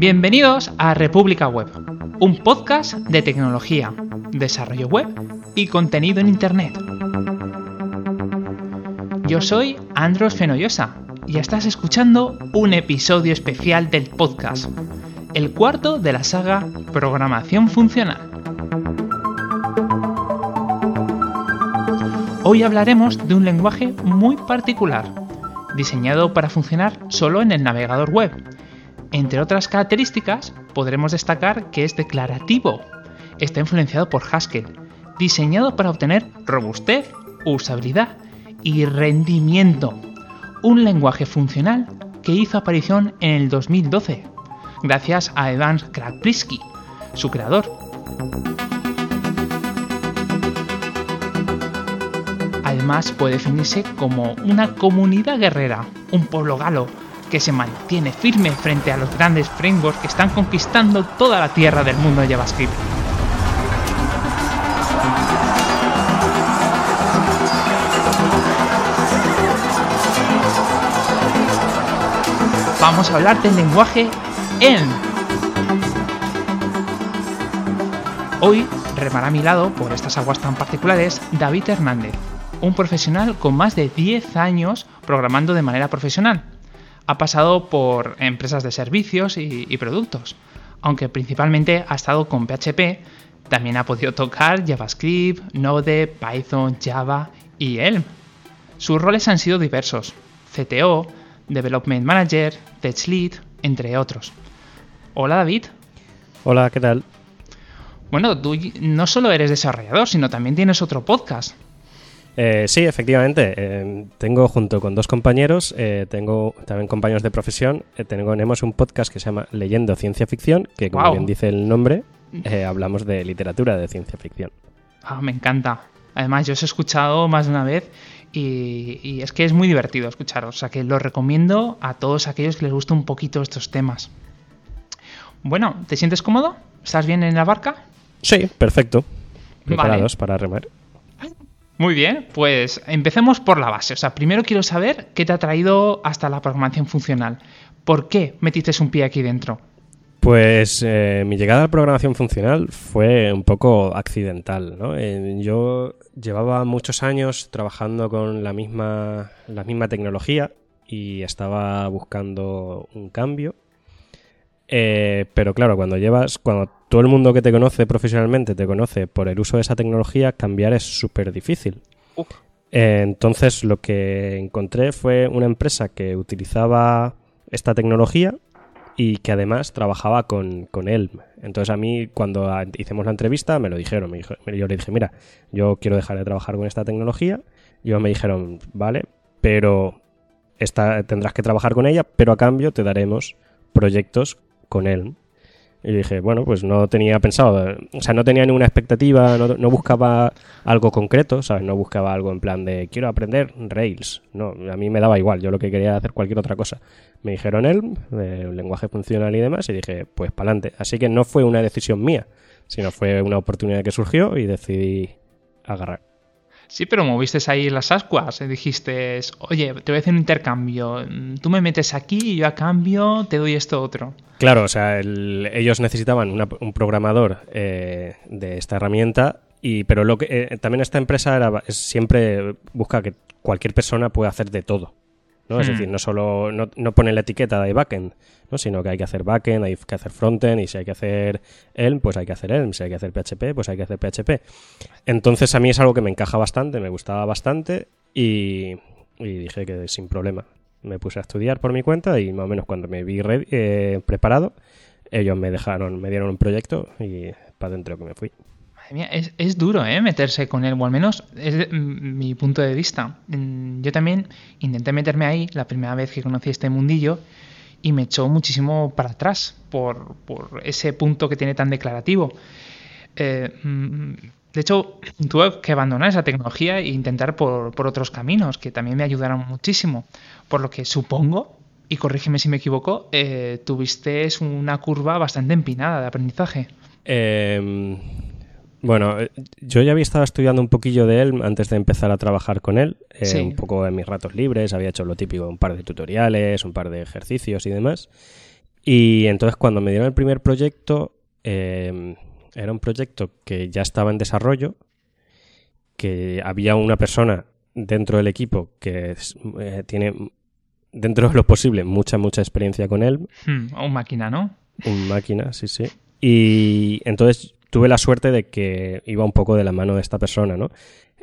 Bienvenidos a República Web, un podcast de tecnología, desarrollo web y contenido en Internet. Yo soy Andros Fenollosa y estás escuchando un episodio especial del podcast, el cuarto de la saga Programación Funcional. Hoy hablaremos de un lenguaje muy particular, diseñado para funcionar solo en el navegador web. Entre otras características, podremos destacar que es declarativo. Está influenciado por Haskell, diseñado para obtener robustez, usabilidad y rendimiento. Un lenguaje funcional que hizo aparición en el 2012, gracias a Evan Krakprisky, su creador. Además puede definirse como una comunidad guerrera, un pueblo galo que se mantiene firme frente a los grandes frameworks que están conquistando toda la tierra del mundo de JavaScript. Vamos a hablar del lenguaje Elm. Hoy remará a mi lado, por estas aguas tan particulares, David Hernández, un profesional con más de 10 años programando de manera profesional. Ha pasado por empresas de servicios y, productos, aunque principalmente ha estado con PHP, también ha podido tocar JavaScript, Node, Python, Java y Elm. Sus roles han sido diversos, CTO, Development Manager, Tech Lead, entre otros. Hola David. Hola, ¿qué tal? Bueno, tú no solo eres desarrollador, sino también tienes otro podcast. Eh, sí, efectivamente. Eh, tengo junto con dos compañeros, eh, tengo también compañeros de profesión, tenemos un podcast que se llama Leyendo Ciencia Ficción, que como bien dice el nombre, hablamos de literatura de ciencia ficción. Ah, me encanta. Además, yo os he escuchado más de una vez y, y, es que es muy divertido escucharos. O sea que lo recomiendo a todos aquellos que les guste un poquito estos temas. Bueno, ¿te sientes cómodo? ¿Estás bien en la barca? Sí, perfecto. Preparados para remar. Muy bien, pues empecemos por la base. O sea, primero quiero saber qué te ha traído hasta la programación funcional. ¿Por qué metiste un pie aquí dentro? Pues eh, mi llegada a la programación funcional fue un poco accidental. ¿no? Eh, yo llevaba muchos años trabajando con la misma, la misma tecnología y estaba buscando un cambio eh, pero claro, cuando llevas, cuando todo el mundo que te conoce profesionalmente te conoce por el uso de esa tecnología, cambiar es súper difícil. Eh, entonces lo que encontré fue una empresa que utilizaba esta tecnología y que además trabajaba con, con Elm. Entonces a mí cuando hicimos la entrevista me lo dijeron, me yo le dije, mira, yo quiero dejar de trabajar con esta tecnología. Y ellos me dijeron, vale, pero esta, tendrás que trabajar con ella, pero a cambio te daremos proyectos con él. Y dije, bueno, pues no tenía pensado, o sea, no tenía ninguna expectativa, no, buscaba algo concreto, ¿sabes? No buscaba algo en plan de quiero aprender Rails. No, a mí me daba igual, yo lo que quería hacer cualquier otra cosa. Me dijeron él, lenguaje funcional y demás, y dije, pues para adelante. Así que no fue una decisión mía, sino fue una oportunidad que surgió y decidí agarrar. Sí, pero moviste ahí las ascuas. Dijiste, oye, te voy a hacer un intercambio. Tú me metes aquí y yo a cambio te doy esto otro. Claro, o sea, ellos necesitaban un programador eh, de esta herramienta, y, pero lo que, eh, también esta empresa era, siempre busca que cualquier persona pueda hacer de todo. ¿No? Es hmm. decir, no solo no, no, pone la etiqueta de backend, ¿no? sino que hay que hacer backend, hay que hacer frontend, y si hay que hacer Elm, pues hay que hacer Elm, si hay que hacer PHP, pues hay que hacer PHP. Entonces a mí es algo que me encaja bastante, me gustaba bastante y, dije que sin problema. Me puse a estudiar por mi cuenta y más o menos cuando me vi eh, preparado, ellos me dejaron, me dieron un proyecto y para adentro que me fui es, duro, ¿eh? Meterse con él, o al menos es mi punto de vista. Mm, yo también intenté meterme ahí la primera vez que conocí este mundillo y me echó muchísimo para atrás por, ese punto que tiene tan declarativo. Eh, mm, de hecho, tuve que abandonar esa tecnología e intentar por, otros caminos que también me ayudaron muchísimo. Por lo que supongo, y corrígeme si me equivoco, eh, tuviste una curva bastante empinada de aprendizaje. Eh, bueno, eh, yo ya había estado estudiando un poquillo de él antes de empezar a trabajar con él, eh, un poco en mis ratos libres, había hecho lo típico, un par de tutoriales, un par de ejercicios y demás. Y entonces cuando me dieron el primer proyecto, eh, era un proyecto que ya estaba en desarrollo, que había una persona dentro del equipo que eh, tiene, dentro de lo posible, mucha, mucha experiencia con él. Hmm, un máquina, ¿no? Un máquina, sí, sí. Y entonces tuve la suerte de que iba un poco de la mano de esta persona, ¿no?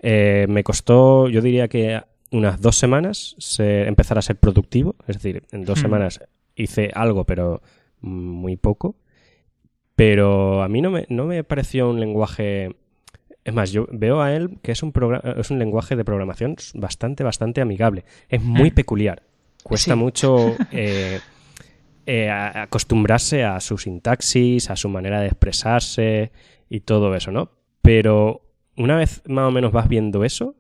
Eh, me costó, yo diría que unas dos semanas empezar a ser productivo, es decir, en dos hmm. semanas hice algo, pero muy poco. Pero a mí no me, no me pareció un lenguaje... Es más, yo veo a él que es un, es un lenguaje de programación bastante, bastante amigable. Es muy hmm. peculiar. Cuesta mucho eh, eh, acostumbrarse a su sintaxis, a su manera de expresarse y todo eso, ¿no? Pero una vez más o menos vas viendo eso,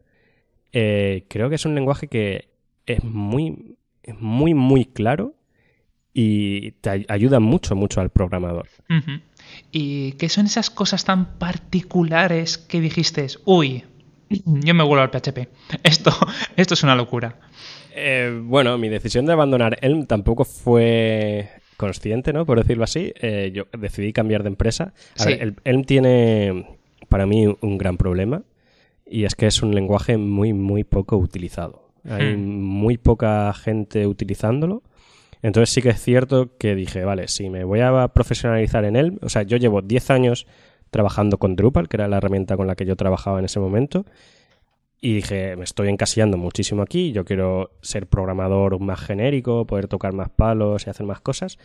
eh, creo que es un lenguaje que es muy, muy, muy claro y te ayuda mucho, mucho al programador. ¿Y qué son esas cosas tan particulares que dijiste, uy, yo me vuelvo al PHP? Esto, esto es una locura. Eh, bueno, mi decisión de abandonar Elm tampoco fue consciente, ¿no? Por decirlo así. Eh, yo decidí cambiar de empresa. Elm tiene para mí un gran problema y es que es un lenguaje muy, muy poco utilizado. Hay hmm. muy poca gente utilizándolo. Entonces sí que es cierto que dije, vale, si me voy a profesionalizar en él, o sea, yo llevo 10 años trabajando con Drupal, que era la herramienta con la que yo trabajaba en ese momento, y dije, me estoy encasillando muchísimo aquí, yo quiero ser programador más genérico, poder tocar más palos y hacer más cosas,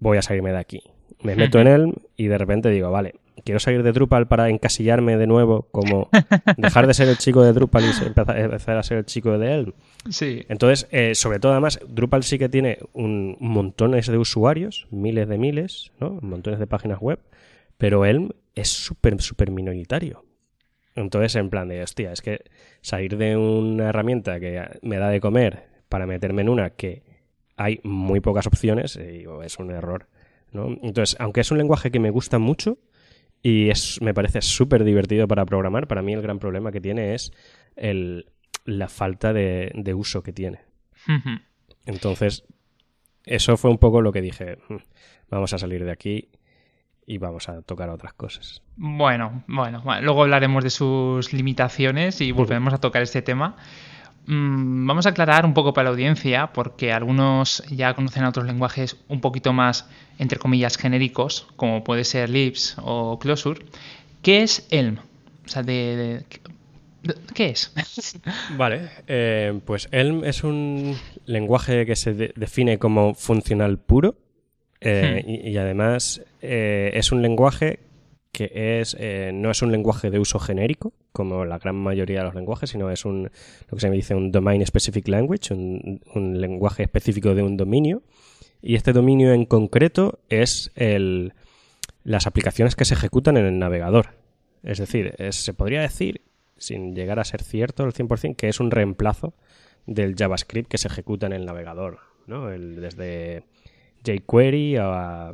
voy a salirme de aquí. Me meto en él y de repente digo, vale, quiero salir de Drupal para encasillarme de nuevo, como dejar de ser el chico de Drupal y empezar a ser el chico de Elm. Sí. Entonces, eh, sobre todo además, Drupal sí que tiene un, montones de usuarios, miles de miles, ¿no? montones de páginas web, pero Elm es súper, súper minoritario. Entonces, en plan de, hostia, es que salir de una herramienta que me da de comer para meterme en una que hay muy pocas opciones, eh, es un error. ¿no? Entonces, aunque es un lenguaje que me gusta mucho, y es, me parece súper divertido para programar. Para mí el gran problema que tiene es el, la falta de, uso que tiene. Entonces, eso fue un poco lo que dije, hmm, vamos a salir de aquí y vamos a tocar otras cosas. Bueno, bueno, luego hablaremos de sus limitaciones y volveremos a tocar este tema. Mm, vamos a aclarar un poco para la audiencia, porque algunos ya conocen otros lenguajes un poquito más, entre comillas, genéricos, como puede ser Libs o Closure. ¿Qué es Elm? O sea, de, ¿qué es? Vale, eh, pues Elm es un lenguaje que se define como funcional puro eh, hmm. y, además eh, es un lenguaje que es, eh, no es un lenguaje de uso genérico, como la gran mayoría de los lenguajes, sino es un, lo que se dice un domain specific language, un, lenguaje específico de un dominio. Y este dominio en concreto es el, las aplicaciones que se ejecutan en el navegador. Es decir, se podría decir, sin llegar a ser cierto al 100%, que es un reemplazo del JavaScript que se ejecuta en el navegador, ¿no? desde jQuery a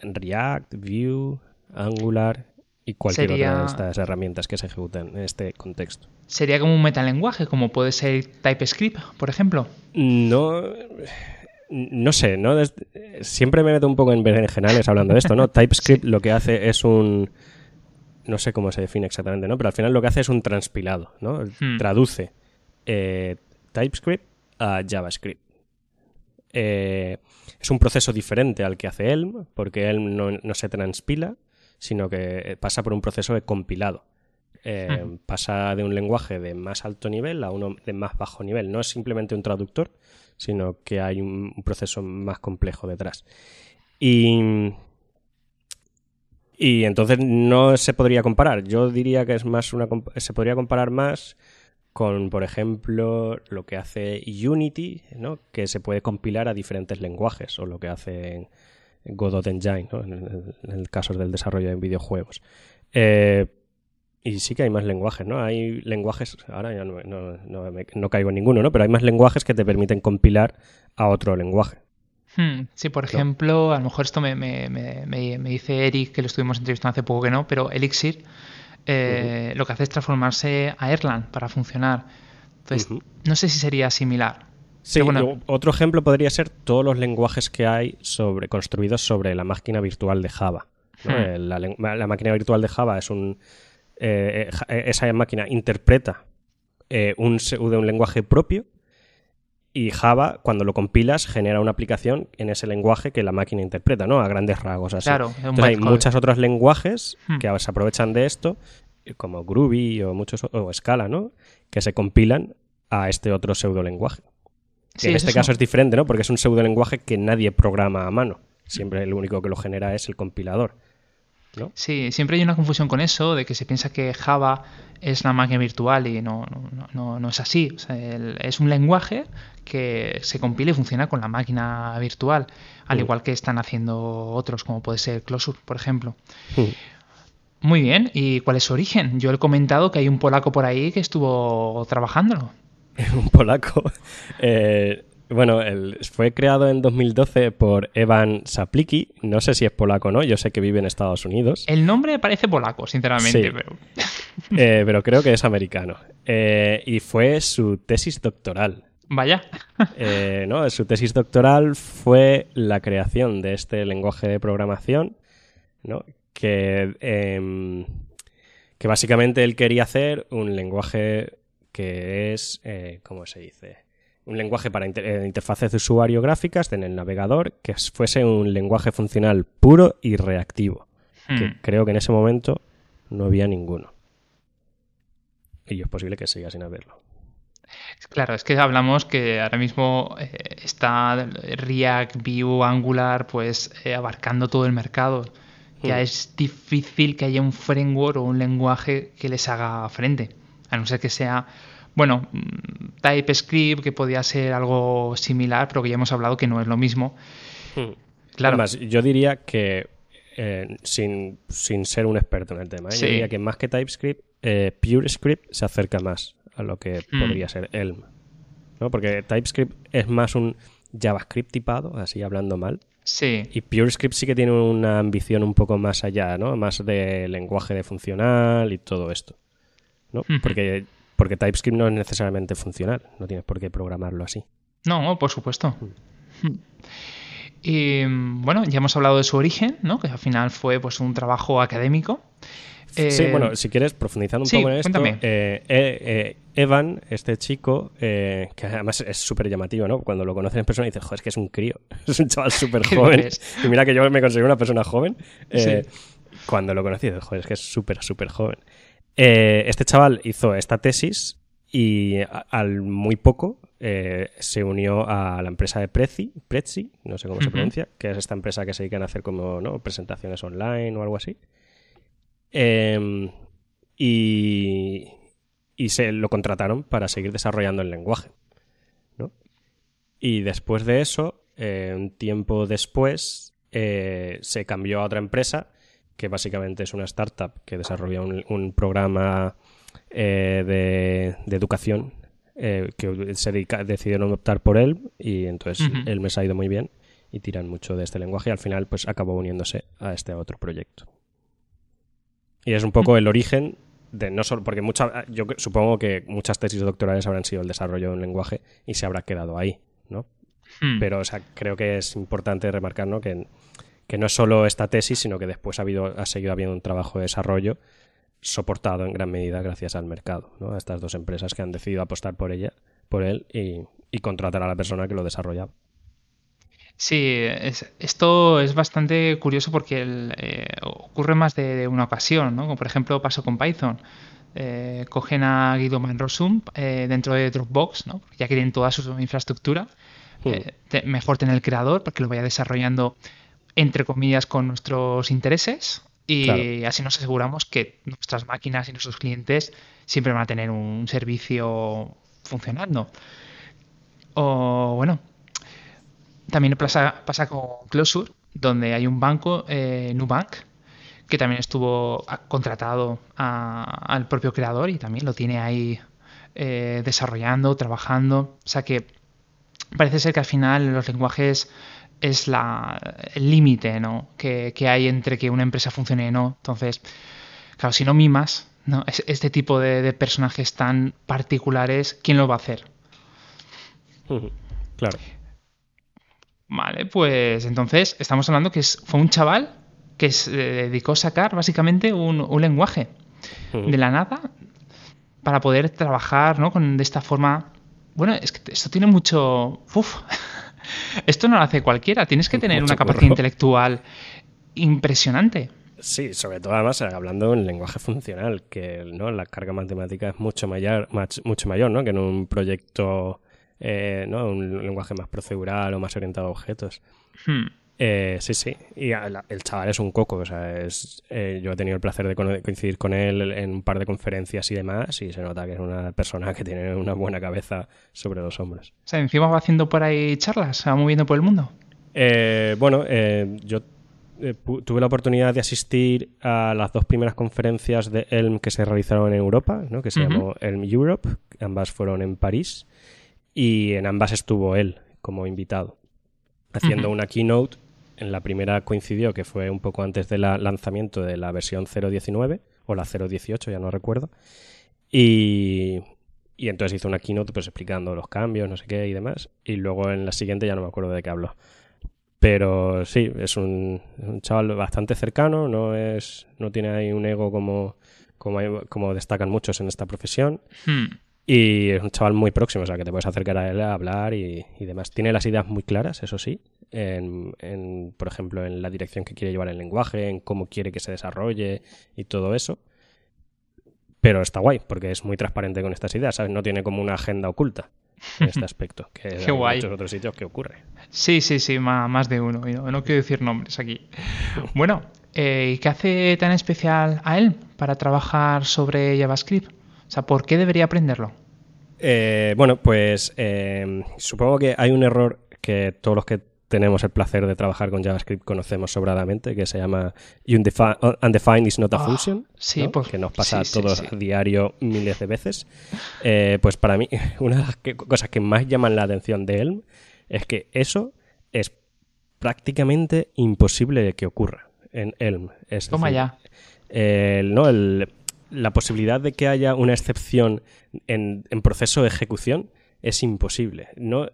React, Vue, Angular y cualquier otra de estas herramientas que se ejecutan en este contexto. ¿Sería como un metalenguaje, como puede ser TypeScript, por ejemplo? No, no sé, ¿no? siempre me meto un poco en berenjenales hablando de esto, ¿no? TypeScript lo que hace es un... No sé cómo se define exactamente, ¿no? Pero al final lo que hace es un transpilado, ¿no? Hmm. Traduce eh, TypeScript a JavaScript. Eh, es un proceso diferente al que hace Elm, porque Elm no se transpila, sino que pasa por un proceso de compilado. Eh, pasa de un lenguaje de más alto nivel a uno de más bajo nivel. No es simplemente un traductor, sino que hay un, proceso más complejo detrás. Y, y entonces no se podría comparar. Yo diría que es más una se podría comparar más con, por ejemplo, lo que hace Unity, ¿no? que se puede compilar a diferentes lenguajes, o lo que hace Godot Engine, ¿no? en, el, caso del desarrollo de videojuegos. Eh, y sí que hay más lenguajes, ¿no? Hay lenguajes, ahora ya no, no, caigo en ninguno, ¿no? Pero hay más lenguajes que te permiten compilar a otro lenguaje. Hmm, sí, por ejemplo, a lo mejor esto me, me, me, dice Eric, que lo estuvimos entrevistando hace poco que no, pero Elixir eh, lo que hace es transformarse a Erlang para funcionar. Entonces, no sé si sería similar. Sí, otro ejemplo podría ser todos los lenguajes que hay sobre, construidos sobre la máquina virtual de Java. Hmm. La, máquina virtual de Java es un. Eh, eh, esa máquina interpreta eh, un, de un lenguaje propio y Java, cuando lo compilas, genera una aplicación en ese lenguaje que la máquina interpreta, ¿no? A grandes rasgos así. Claro, hay muchos otros lenguajes hmm. que se aprovechan de esto, como Groovy o muchos o Scala, ¿no? Que se compilan a este otro pseudo lenguaje. en este caso es diferente, ¿no? Porque es un pseudo lenguaje que nadie programa a mano. Siempre el único que lo genera es el compilador. Sí, siempre hay una confusión con eso, de que se piensa que Java es la máquina virtual y no, no, no, es así. es un lenguaje que se compila y funciona con la máquina virtual, al mm. igual que están haciendo otros, como puede ser Closure, por ejemplo. Mm. Muy bien, ¿y cuál es su origen? Yo he comentado que hay un polaco por ahí que estuvo trabajándolo. un polaco. Eh, bueno, fue creado en 2012 por Evan Saplicki. No sé si es polaco o no, yo sé que vive en Estados Unidos. El nombre parece polaco, sinceramente, pero... Eh, pero creo que es americano. Eh, y fue su tesis doctoral. Vaya. Eh, no, su tesis doctoral fue la creación de este lenguaje de programación, ¿no? que, em, que básicamente él quería hacer un lenguaje que es, ¿cómo se dice? Un lenguaje para eh, interfaces de usuario gráficas en el navegador que fuese un lenguaje funcional puro y reactivo. Que hmm. creo que en ese momento no había ninguno. Y es posible que siga sin haberlo. Claro, es que hablamos que ahora mismo eh, está React, Vue, Angular, pues eh, abarcando todo el mercado. Ya hmm. es difícil que haya un framework o un lenguaje que les haga frente, a no ser que sea bueno, mm, TypeScript, que podía ser algo similar, pero que ya hemos hablado que no es lo mismo. Hmm. Claro. Además, yo diría que, eh, sin, ser un experto en el tema, ¿eh? yo diría que más que TypeScript, eh, PureScript se acerca más a lo que hmm. podría ser Elm. ¿no? Porque TypeScript es más un JavaScript tipado, así hablando mal. Sí. Y PureScript sí que tiene una ambición un poco más allá, ¿no? Más de lenguaje de funcional y todo esto. ¿no? Porque porque TypeScript no es necesariamente funcional, no tienes por qué programarlo así. No, por supuesto. Mm. Hmm. Y bueno, ya hemos hablado de su origen, ¿no? Que al final fue pues un trabajo académico. Sí, eh, bueno, si quieres, profundizando un poco en esto, eh, eh, Evan, este chico, que además es súper llamativo, ¿no? Cuando lo conoces en persona dices, joder, es que es un crío, es un chaval súper joven. y mira que yo me considero una persona joven. Cuando lo conocí, dices, joder, es que es súper, súper joven. Eh, este chaval hizo esta tesis y al muy poco eh, se unió a la empresa de Prezi, Prezi no sé cómo se pronuncia, que es esta empresa que se dedican a hacer como ¿no? presentaciones online o algo así. Em, y, y se lo contrataron para seguir desarrollando el lenguaje. Y después de eso, eh, un tiempo después, se cambió a otra empresa que básicamente es una startup que desarrolla un, programa eh, de, educación eh, que se decidieron optar por él y entonces él me ha ido muy bien y tiran mucho de este lenguaje y al final pues acabó uniéndose a este otro proyecto. Y es un poco el origen de no solo porque mucha, yo supongo que muchas tesis doctorales habrán sido el desarrollo de un lenguaje y se habrá quedado ahí, ¿no? Hmm. Pero o sea, creo que es importante remarcar ¿no? que que no es solo esta tesis, sino que después ha, habido, ha seguido habiendo un trabajo de desarrollo soportado en gran medida gracias al mercado, ¿no? a estas dos empresas que han decidido apostar por ella, por él y, contratar a la persona que lo desarrollaba. Sí, esto es bastante curioso porque eh, ocurre más de, una ocasión, ¿no? Como por ejemplo pasó con Python. Eh, cogen a Guido Manrosum eh, dentro de Dropbox, ¿no? ya que tienen toda su infraestructura. Hmm. mejor tener el creador para que lo vaya desarrollando entre comillas, con nuestros intereses y así nos aseguramos que nuestras máquinas y nuestros clientes siempre van a tener un servicio funcionando. O bueno, también pasa, pasa con Closure, donde hay un banco, eh, Nubank, que también estuvo contratado al propio creador y también lo tiene ahí eh, desarrollando, trabajando. O sea que parece ser que al final los lenguajes es la, el límite ¿no? que, hay entre que una empresa funcione o no. Entonces, claro, si no mimas ¿no? este tipo de, personajes tan particulares, ¿quién lo va a hacer? Claro. Vale, pues entonces estamos hablando que es, fue un chaval que se dedicó a sacar básicamente un, un lenguaje de la nada para poder trabajar ¿no? con, de esta forma. Bueno, es que esto tiene mucho... Uf. Esto no lo hace cualquiera. Tienes que tener Mucho una capacidad curro. intelectual impresionante. Sí, sobre todo además hablando en lenguaje funcional, que ¿no? la carga matemática es mucho mayor, mucho mayor ¿no? que en un proyecto, eh, ¿no? un lenguaje más procedural o más orientado a objetos. Hmm. Eh, sí, sí. Y el chaval es un coco. O sea, es, eh, yo he tenido el placer de coincidir con él en un par de conferencias y demás, y se nota que es una persona que tiene una buena cabeza sobre los hombros. O sea, encima va haciendo por ahí charlas, se va moviendo por el mundo. Eh, bueno, eh, yo eh, tuve la oportunidad de asistir a las dos primeras conferencias de Elm que se realizaron en Europa, ¿no? que se llamó Elm Europe. Ambas fueron en París y en ambas estuvo él como invitado, haciendo una keynote. En la primera coincidió que fue un poco antes del lanzamiento de la versión 0.19 o la 0.18, ya no recuerdo. Y, y entonces hizo una keynote pues explicando los cambios, no sé qué y demás. Y luego en la siguiente ya no me acuerdo de qué habló. Pero sí, es un, chaval bastante cercano, no es no tiene ahí un ego como, como destacan muchos en esta profesión. Hmm. Y es un chaval muy próximo, o sea, que te puedes acercar a él a hablar y, y demás. Tiene las ideas muy claras, eso sí, en, en, por ejemplo, en la dirección que quiere llevar el lenguaje, en cómo quiere que se desarrolle y todo eso. Pero está guay, porque es muy transparente con estas ideas, ¿sabes? No tiene como una agenda oculta en este aspecto, que hay en guay. muchos otros sitios que ocurre. Sí, sí, sí, más, de uno. y No, no quiero decir nombres aquí. Bueno, eh, ¿y qué hace tan especial a él para trabajar sobre JavaScript? O sea, ¿por qué debería aprenderlo? Eh, bueno, pues eh, supongo que hay un error que todos los que tenemos el placer de trabajar con JavaScript conocemos sobradamente, que se llama undefi- undefined is not a Ah, function, sí, ¿no? por- que nos pasa sí, a todos sí. a diario miles de veces. Eh, pues para mí, una de las que- cosas que más llaman la atención de Elm es que eso es prácticamente imposible que ocurra en Elm. Es Toma decir, ya. el- ¿no? El- la posibilidad de que haya una excepción en, proceso de ejecución es imposible. No,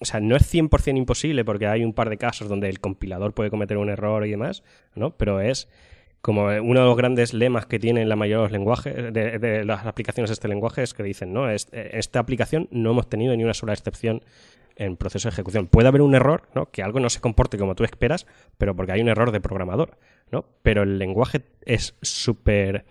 o sea, no es 100% imposible porque hay un par de casos donde el compilador puede cometer un error y demás, ¿no? Pero es como uno de los grandes lemas que tienen la mayoría de los lenguajes, de, las aplicaciones de este lenguaje es que dicen, no, en esta aplicación no hemos tenido ni una sola excepción en proceso de ejecución. Puede haber un error, ¿no? Que algo no se comporte como tú esperas, pero porque hay un error de programador, ¿no? Pero el lenguaje es súper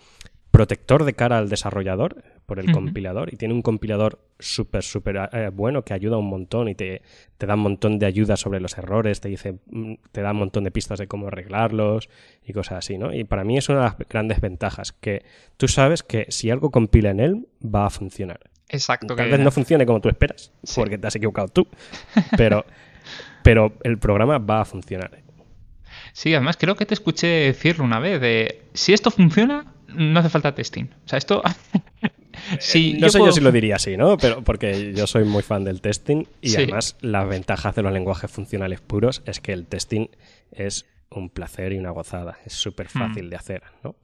protector de cara al desarrollador por el compilador y tiene un compilador súper, súper eh, bueno que ayuda un montón y te, te da un montón de ayuda sobre los errores, te dice, mm, te da un montón de pistas de cómo arreglarlos y cosas así, ¿no? Y para mí es una de las grandes ventajas, que tú sabes que si algo compila en él, va a funcionar. Exacto. Tal que- vez no funcione como tú esperas, Sí. porque te has equivocado tú, pero, pero el programa va a funcionar. Sí, además creo que te escuché decirlo una vez de si esto funciona, no hace falta testing. O sea, esto... Eh, no sé puedo- yo si lo diría así, ¿no? Pero porque yo soy muy fan del testing y Sí. además las ventajas de los lenguajes funcionales puros es que el testing es un placer y una gozada. Es súper fácil Mm. de hacer, ¿no?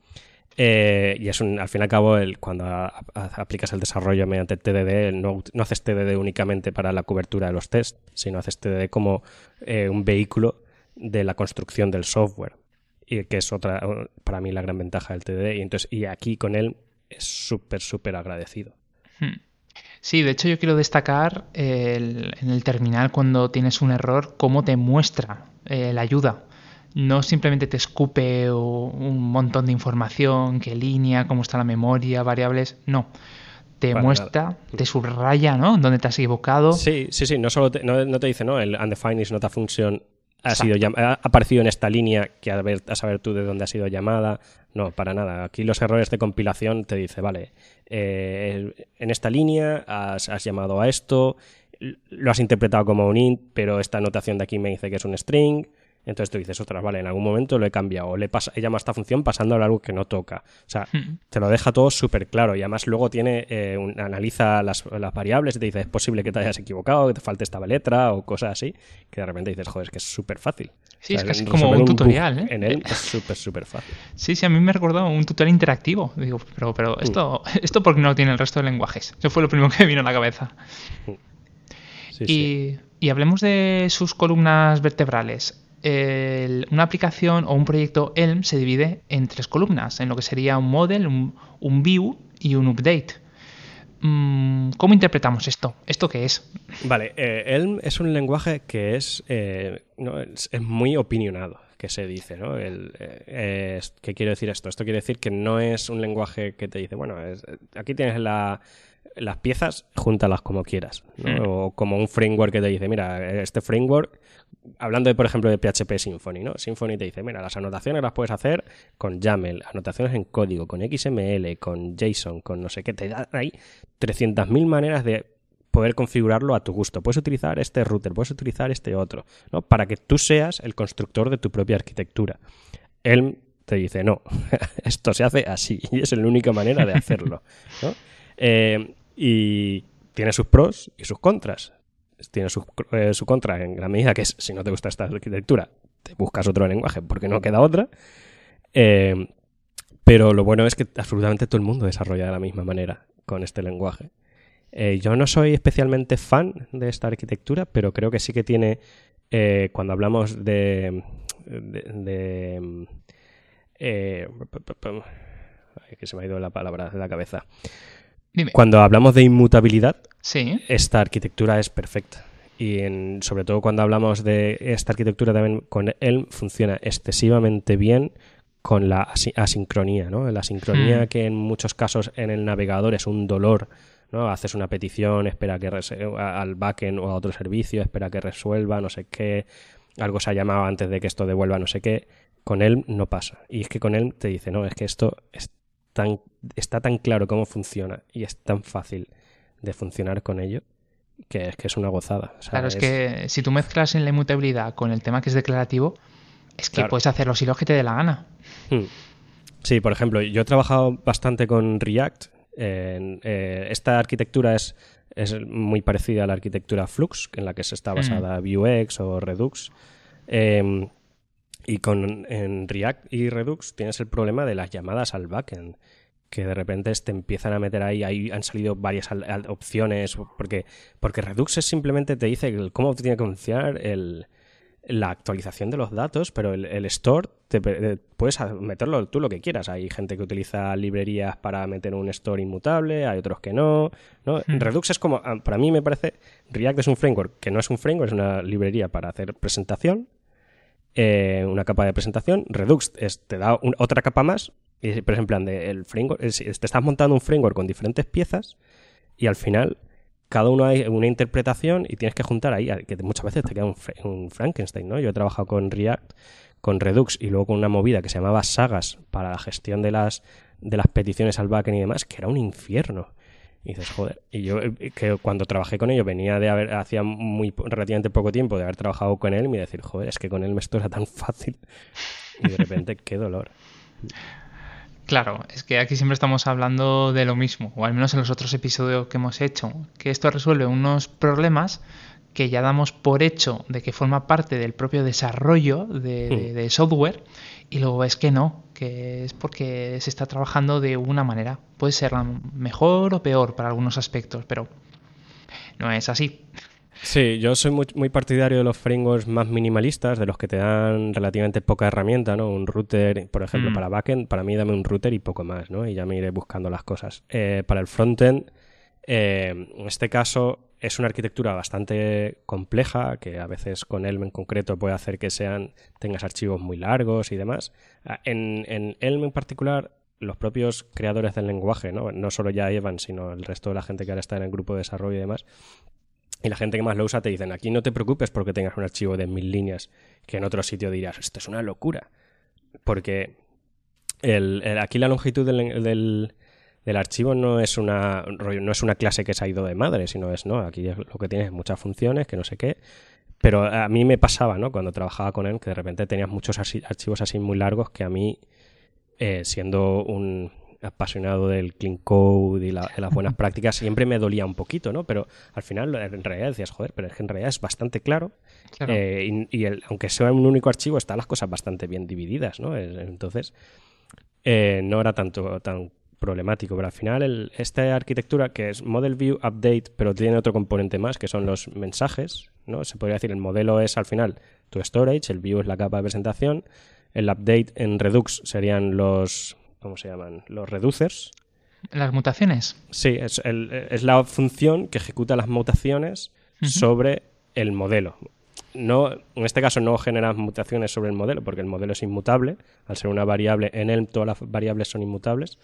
Eh, y es un, al fin y al cabo, el, cuando a- a- aplicas el desarrollo mediante TDD, no, no haces TDD únicamente para la cobertura de los tests, sino haces TDD como eh, un vehículo de la construcción del software. Y que es otra, para mí, la gran ventaja del TDD. Y, entonces, y aquí con él es súper, súper agradecido. Hmm. Sí, de hecho yo quiero destacar el- en el terminal cuando tienes un error, cómo te muestra eh, la ayuda. No simplemente te escupe o un montón de información, qué línea, cómo está la memoria, variables. No. Te Para muestra, te subraya, ¿no? Dónde te has equivocado. Sí, sí, sí. No solo te, no, no te dice, no, el undefined is not a function ha, sido ha aparecido en esta línea que a, ver, a saber tú de dónde ha sido llamada. No, para nada. Aquí los errores de compilación te dice, vale, eh, en esta línea has, has llamado a esto, lo has interpretado como un int, pero esta anotación de aquí me dice que es un string. Entonces tú dices, otras, vale, en algún momento lo he cambiado, o le pasa, he llamado a esta función pasándole algo que no toca. O sea, Hmm. te lo deja todo súper claro y además luego tiene eh, un- analiza las, las variables y te dice, es posible que te hayas equivocado, que te falte esta letra o cosas así, que de repente dices, joder, es que es súper fácil. Sí, es O sea, casi como un tutorial, ¿eh? En él es súper, súper fácil. Sí, sí, a mí me recordó un tutorial interactivo. Digo, pero, pero Mm. esto, esto porque no lo tiene el resto de lenguajes. Eso fue lo primero que me vino a la cabeza. Sí. y Y hablemos de sus columnas vertebrales. Una aplicación o un proyecto Elm se divide en tres columnas, en lo que sería un model, un, view y un update. Mm, ¿Cómo interpretamos esto? ¿Esto qué es? Vale, eh, Elm es un lenguaje que es, eh, es, muy opinionado, que se dice, ¿no? Eh, ¿Qué quiere decir esto? Esto quiere decir que no es un lenguaje que te dice, bueno, aquí tienes la, las piezas, júntalas como quieras. Hmm. O como un framework que te dice, mira, este framework, hablando de, por ejemplo, de PHP Symfony, ¿no? Symfony te dice, mira, las anotaciones las puedes hacer con YAML, anotaciones en código, con XML, con JSON, con no sé qué. Te da ahí 300.000 maneras de poder configurarlo a tu gusto. Puedes utilizar este router, puedes utilizar este otro, ¿no? Para que tú seas el constructor de tu propia arquitectura. Él te dice, no, esto se hace así y es la única manera de hacerlo, ¿no? Eh, y tiene sus pros y sus contras. Tiene su, eh, su contra en gran medida que es, si no te gusta esta arquitectura, te buscas otro lenguaje porque no queda otra. Eh, pero lo bueno es que absolutamente todo el mundo desarrolla de la misma manera con este lenguaje. Eh, yo no soy especialmente fan de esta arquitectura, pero creo que sí que tiene, cuando hablamos de... de, que se me ha ido la palabra de la cabeza. Cuando hablamos de inmutabilidad, esta arquitectura es perfecta. Y sobre todo cuando hablamos de esta arquitectura también con Elm funciona excesivamente bien con la asincronía, ¿no? La asincronía hmm. que en muchos casos en el navegador es un dolor, ¿no? Haces una petición, espera que al backend o a otro servicio, espera que resuelva, no sé qué, algo se ha llamado antes de que esto devuelva no sé qué. Con Elm no pasa. Y es que con Elm te dice, no, es que esto es está tan claro cómo funciona y es tan fácil de funcionar con ello que es que es una gozada. claro, es, que si tú mezclas en la inmutabilidad con el tema que es declarativo, es que puedes hacer los hilos que te dé la gana. Hmm. Sí, por ejemplo, yo he trabajado bastante con React. Eh, esta arquitectura es, es, muy parecida a la arquitectura Flux, en la que se está hmm. basada Vuex o Redux. Em, y con en React y Redux tienes el problema de las llamadas al backend que de repente te empiezan a meter ahí, ahí han salido varias opciones, porque, porque Redux es simplemente te dice cómo tiene que funcionar el, la actualización de los datos, pero el, store te, puedes meterlo tú lo que quieras. Hay gente que utiliza librerías para meter un store inmutable, hay otros que no. ¿no? Hmm. Redux es como, ah, para mí me parece, React es un framework que no es un framework, es una librería para hacer presentación eh, una capa de presentación. Redux te da otra capa más. Y, por ejemplo, el framework, te estás montando un framework con diferentes piezas y al final cada uno hay una interpretación y tienes que juntar ahí, que muchas veces te queda un, Frankenstein, ¿no? Yo he trabajado con React, con Redux y luego con una movida que se llamaba Sagas para la gestión de las, de las peticiones al backend y demás, que era un infierno. Y dices, joder. Y yo, eh, que cuando trabajé con ello, venía de haber, hacía muy relativamente poco tiempo de haber trabajado con él y decir, joder, es que con él me esto era tan fácil. Y de repente, qué dolor. Claro, es que aquí siempre estamos hablando de lo mismo, o al menos en los otros episodios que hemos hecho, que esto resuelve unos problemas que ya damos por hecho de que forma parte del propio desarrollo de, hmm. software y luego es que no, que es porque se está trabajando de una manera. Puede ser mejor o peor para algunos aspectos, pero no es así. Sí, yo soy muy, partidario de los frameworks más minimalistas, de los que te dan relativamente poca herramienta, ¿no? Un router, por ejemplo, hmm. para backend, para mí dame un router y poco más, ¿no? Y ya me iré buscando las cosas. Eh, para el frontend, eh, en este caso, es una arquitectura bastante compleja, que a veces con Elm en concreto puede hacer que sean tengas archivos muy largos y demás. Ah, en, en Elm en particular, los propios creadores del lenguaje, ¿no? no solo ya Evan, sino el resto de la gente que ahora está en el grupo de desarrollo y demás, y la gente que más lo usa te dicen, aquí no te preocupes porque tengas un archivo de mil líneas, que en otro sitio dirás, esto es una locura. Porque el, aquí la longitud del, el archivo no es una no es una clase que se ha ido de madre, sino es, no, aquí lo que tienes muchas funciones, que no sé qué. Pero a mí me pasaba, ¿no? Cuando trabajaba con él, que de repente tenías muchos archivos así muy largos que a mí, eh, siendo un apasionado del clean code y las buenas prácticas, siempre me dolía un poquito, ¿no? Pero al final, en realidad decías, joder, pero es que en realidad es bastante claro. Eh, y, aunque sea un único archivo, están las cosas bastante bien divididas, ¿no? Entonces, eh, no era tanto tan problemático, pero al final esta arquitectura que es Model View Update, pero tiene otro componente más, que son los mensajes, ¿no? Se podría decir, el modelo es al final tu storage, el view es la capa de presentación, el update en Redux serían los, ¿cómo se llaman? Los reducers. ¿Las mutaciones? Sí, es, la función que ejecuta las mutaciones sobre el modelo. No, en este caso no genera mutaciones sobre el modelo, porque el modelo es inmutable. Al ser una variable en él, todas las variables son inmutables.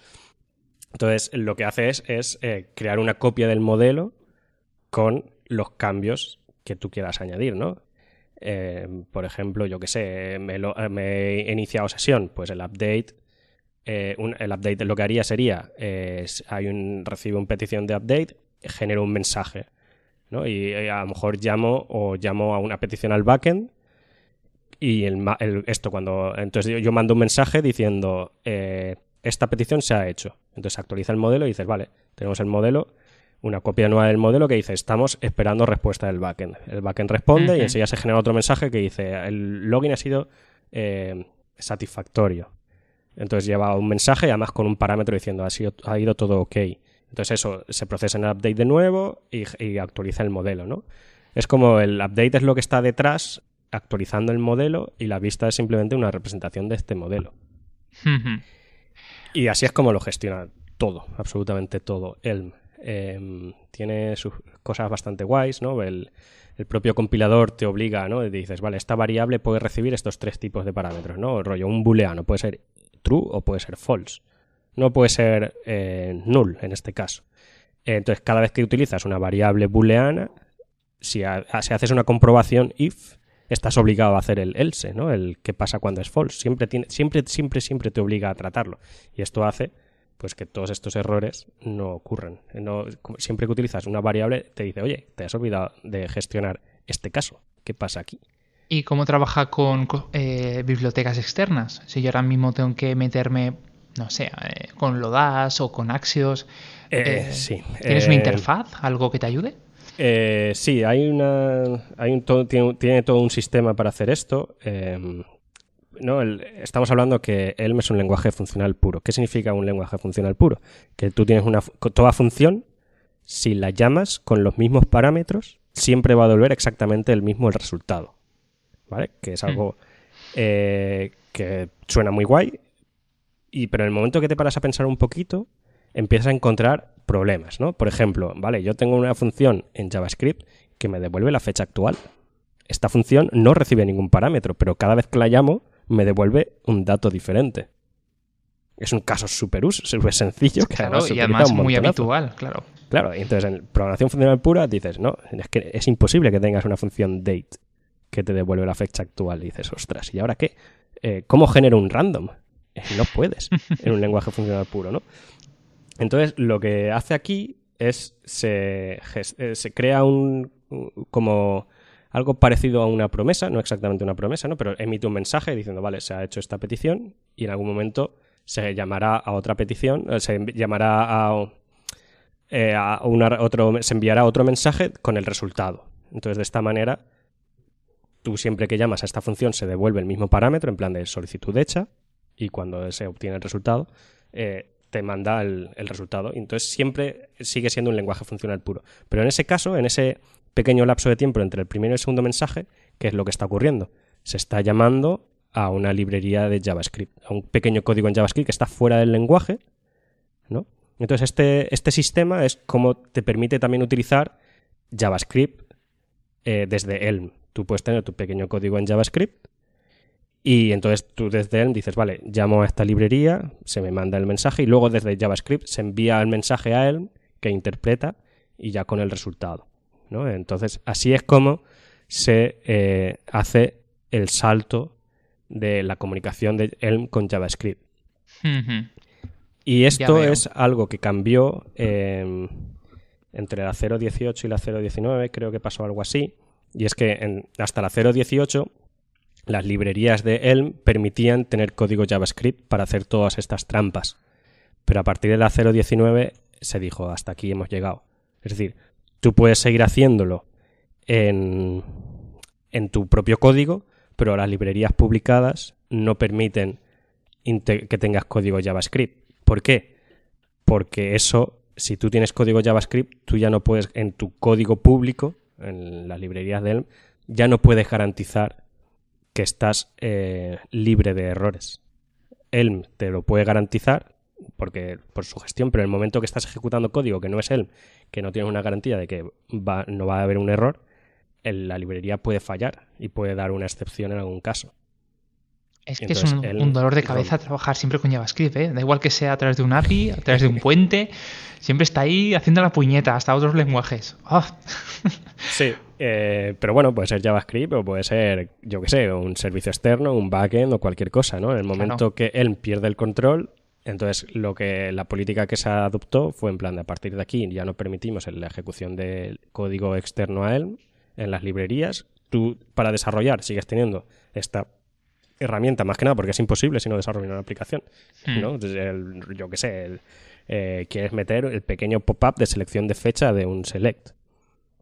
Entonces, lo que hace es, eh, crear una copia del modelo con los cambios que tú quieras añadir, ¿no? Eh, por ejemplo, yo que sé, me, he iniciado sesión, pues el update, eh, el update lo que haría sería, hay un, recibo una petición de update, genero un mensaje, ¿no? Y, a lo mejor llamo o llamo a una petición al backend y el, esto cuando, entonces yo mando un mensaje diciendo, esta petición se ha hecho. Entonces actualiza el modelo y dices, vale, tenemos el modelo, una copia nueva del modelo que dice, estamos esperando respuesta del backend. El backend responde y enseguida se genera otro mensaje que dice, el login ha sido eh, satisfactorio. Entonces lleva un mensaje, además con un parámetro diciendo, ha, sido, ha ido todo ok. Entonces eso se procesa en el update de nuevo y, actualiza el modelo, ¿no? Es como el update es lo que está detrás actualizando el modelo y la vista es simplemente una representación de este modelo. Y así es como lo gestiona todo, absolutamente todo. Elm. Em, tiene sus cosas bastante guays, ¿no? El, propio compilador te obliga, ¿no? dices, vale, esta variable puede recibir estos tres tipos de parámetros, ¿no? Rollo, un booleano puede ser true o puede ser false. No puede ser eh, null en este caso. Entonces, cada vez que utilizas una variable booleana, si, si haces una comprobación if, estás obligado a hacer el else, ¿no? El qué pasa cuando es false. Siempre, siempre, siempre, siempre te obliga a tratarlo. Y esto hace pues que todos estos errores no ocurren. No, siempre que utilizas una variable te dice, oye, te has olvidado de gestionar este caso. ¿Qué pasa aquí? ¿Y cómo trabaja con eh, bibliotecas externas? Si yo ahora mismo tengo que meterme, no sé, eh, con Lodash o con Axios. Eh, sí. ¿Tienes una interfaz? ¿Algo que te ayude? Eh, sí, hay una, hay un tiene, todo un sistema para hacer esto. No, estamos hablando que Elm es un lenguaje funcional puro. ¿Qué significa un lenguaje funcional puro? Que tú tienes una toda función, si la llamas con los mismos parámetros, siempre va a devolver exactamente el mismo el resultado. ¿Vale? Que es algo eh, que suena muy guay. Y, pero en el momento que te paras a pensar un poquito, empiezas a encontrar problemas, ¿no? Por ejemplo, vale, yo tengo una función en JavaScript que me devuelve la fecha actual. Esta función no recibe ningún parámetro, pero cada vez que la llamo me devuelve un dato diferente. Es un caso súper sencillo que claro, y además muy habitual, claro. Claro, entonces en programación funcional pura dices, no, es que es imposible que tengas una función date que te devuelve la fecha actual. Y dices, ostras, ¿y ahora qué? Eh, ¿Cómo genero un random? Eh, no puedes en un lenguaje funcional puro, ¿no? Entonces, lo que hace aquí es se, eh, se crea un como algo parecido a una promesa, no exactamente una promesa, ¿no? Pero emite un mensaje diciendo, vale, se ha hecho esta petición y en algún momento se llamará a otra petición, eh, se llamará a, eh, a una, otro, se enviará otro mensaje con el resultado. Entonces, de esta manera, tú siempre que llamas a esta función se devuelve el mismo parámetro en plan de solicitud hecha y cuando se obtiene el resultado, eh, te manda el, resultado. Entonces siempre sigue siendo un lenguaje funcional puro. Pero en ese caso, en ese pequeño lapso de tiempo entre el primero y el segundo mensaje, ¿qué es lo que está ocurriendo? Se está llamando a una librería de JavaScript, a un pequeño código en JavaScript que está fuera del lenguaje, ¿no? Entonces este, este sistema es como te permite también utilizar JavaScript eh, desde Elm. Tú puedes tener tu pequeño código en JavaScript y entonces tú desde Elm dices, vale, llamo a esta librería, se me manda el mensaje y luego desde JavaScript se envía el mensaje a Elm que interpreta y ya con el resultado. ¿No? Entonces así es como se eh, hace el salto de la comunicación de Elm con JavaScript. Y esto es algo que cambió em, entre la 0.18 y la 0.19, creo que pasó algo así. Y es que en, hasta la 0.18 las librerías de Elm permitían tener código JavaScript para hacer todas estas trampas. Pero a partir de la 0.19 se dijo, hasta aquí hemos llegado. Es decir, tú puedes seguir haciéndolo en, en tu propio código, pero las librerías publicadas no permiten que tengas código JavaScript. ¿Por qué? Porque eso, si tú tienes código JavaScript, tú ya no puedes en tu código público en las librerías de Elm, ya no puedes garantizar que estás eh, libre de errores. Elm te lo puede garantizar porque por su gestión, pero en el momento que estás ejecutando código que no es Elm, que no tienes una garantía de que va, no va a haber un error, la librería puede fallar y puede dar una excepción en algún caso. Es que es un, dolor de cabeza trabajar siempre con JavaScript, ¿eh? Da igual que sea a través de un API, a través de un puente, siempre está ahí haciendo la puñeta hasta otros lenguajes. Ah. Sí, eh, pero bueno, puede ser JavaScript o puede ser, yo qué sé, un servicio externo, un backend o cualquier cosa, ¿no? En el momento que él pierde el control, entonces lo que la política que se adoptó fue en plan de a partir de aquí ya no permitimos la ejecución del código externo a él en las librerías. Tú para desarrollar sigues teniendo esta herramienta, más que nada porque es imposible si no desarrollar una aplicación. Hmm. ¿no? yo qué sé, eh, quieres meter el pequeño pop-up de selección de fecha de un select.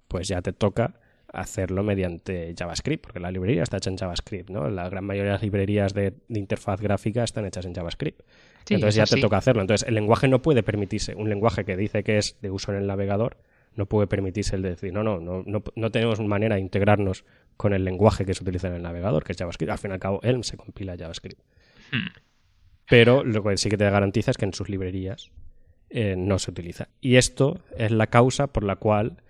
Pues ya te toca hacerlo mediante JavaScript, porque la librería está hecha en JavaScript, ¿no? La gran mayoría de las librerías de, interfaz gráfica están hechas en JavaScript. Entonces ya te toca hacerlo. Entonces el lenguaje no puede permitirse, un lenguaje que dice que es de uso en el navegador, no puede permitirse el decir, no, no, no, no, no tenemos manera de integrarnos con el lenguaje que se utiliza en el navegador, que es JavaScript. Al fin y al cabo, Elm se compila JavaScript. Hmm. Pero lo que sí que te garantiza es que en sus librerías eh, no se utiliza. Y esto es la causa por la cual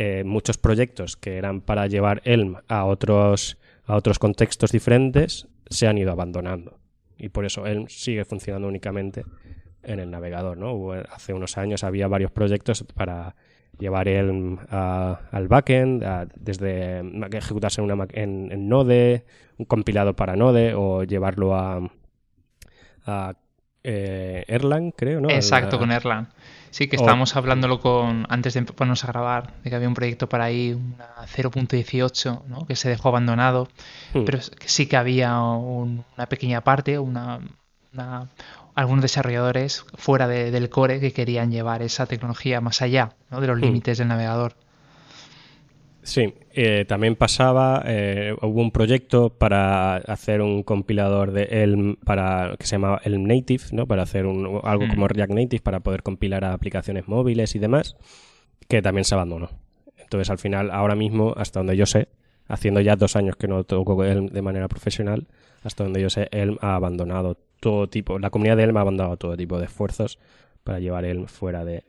eh, muchos proyectos que eran para llevar Elm a otros, a otros contextos diferentes se han ido abandonando. Y por eso Elm sigue funcionando únicamente en el navegador. ¿no? hace unos años había varios proyectos para llevar el, al backend, desde ejecutarse en, una, en, Node, un compilado para Node, o llevarlo a, a eh, Erlang, creo, ¿no? Exacto, con Erlang. Sí, que estábamos hablándolo con antes de ponernos a grabar, de que había un proyecto para ahí, una 0.18, ¿no? que se dejó abandonado, hmm. pero sí que había una pequeña parte, una, algunos desarrolladores fuera del core que querían llevar esa tecnología más allá de los hmm. límites del navegador. Sí, eh, también pasaba, eh, hubo un proyecto para hacer un compilador de Elm para que se llamaba Elm Native, ¿no? Para hacer un, algo hmm. como React Native para poder compilar a aplicaciones móviles y demás, que también se abandonó. Entonces, al final, ahora mismo, hasta donde yo sé, haciendo ya dos años que no toco Elm de manera profesional, hasta donde yo sé, Elm ha abandonado todo tipo, la comunidad de Elm ha abandonado todo tipo de esfuerzos para llevar Elm fuera de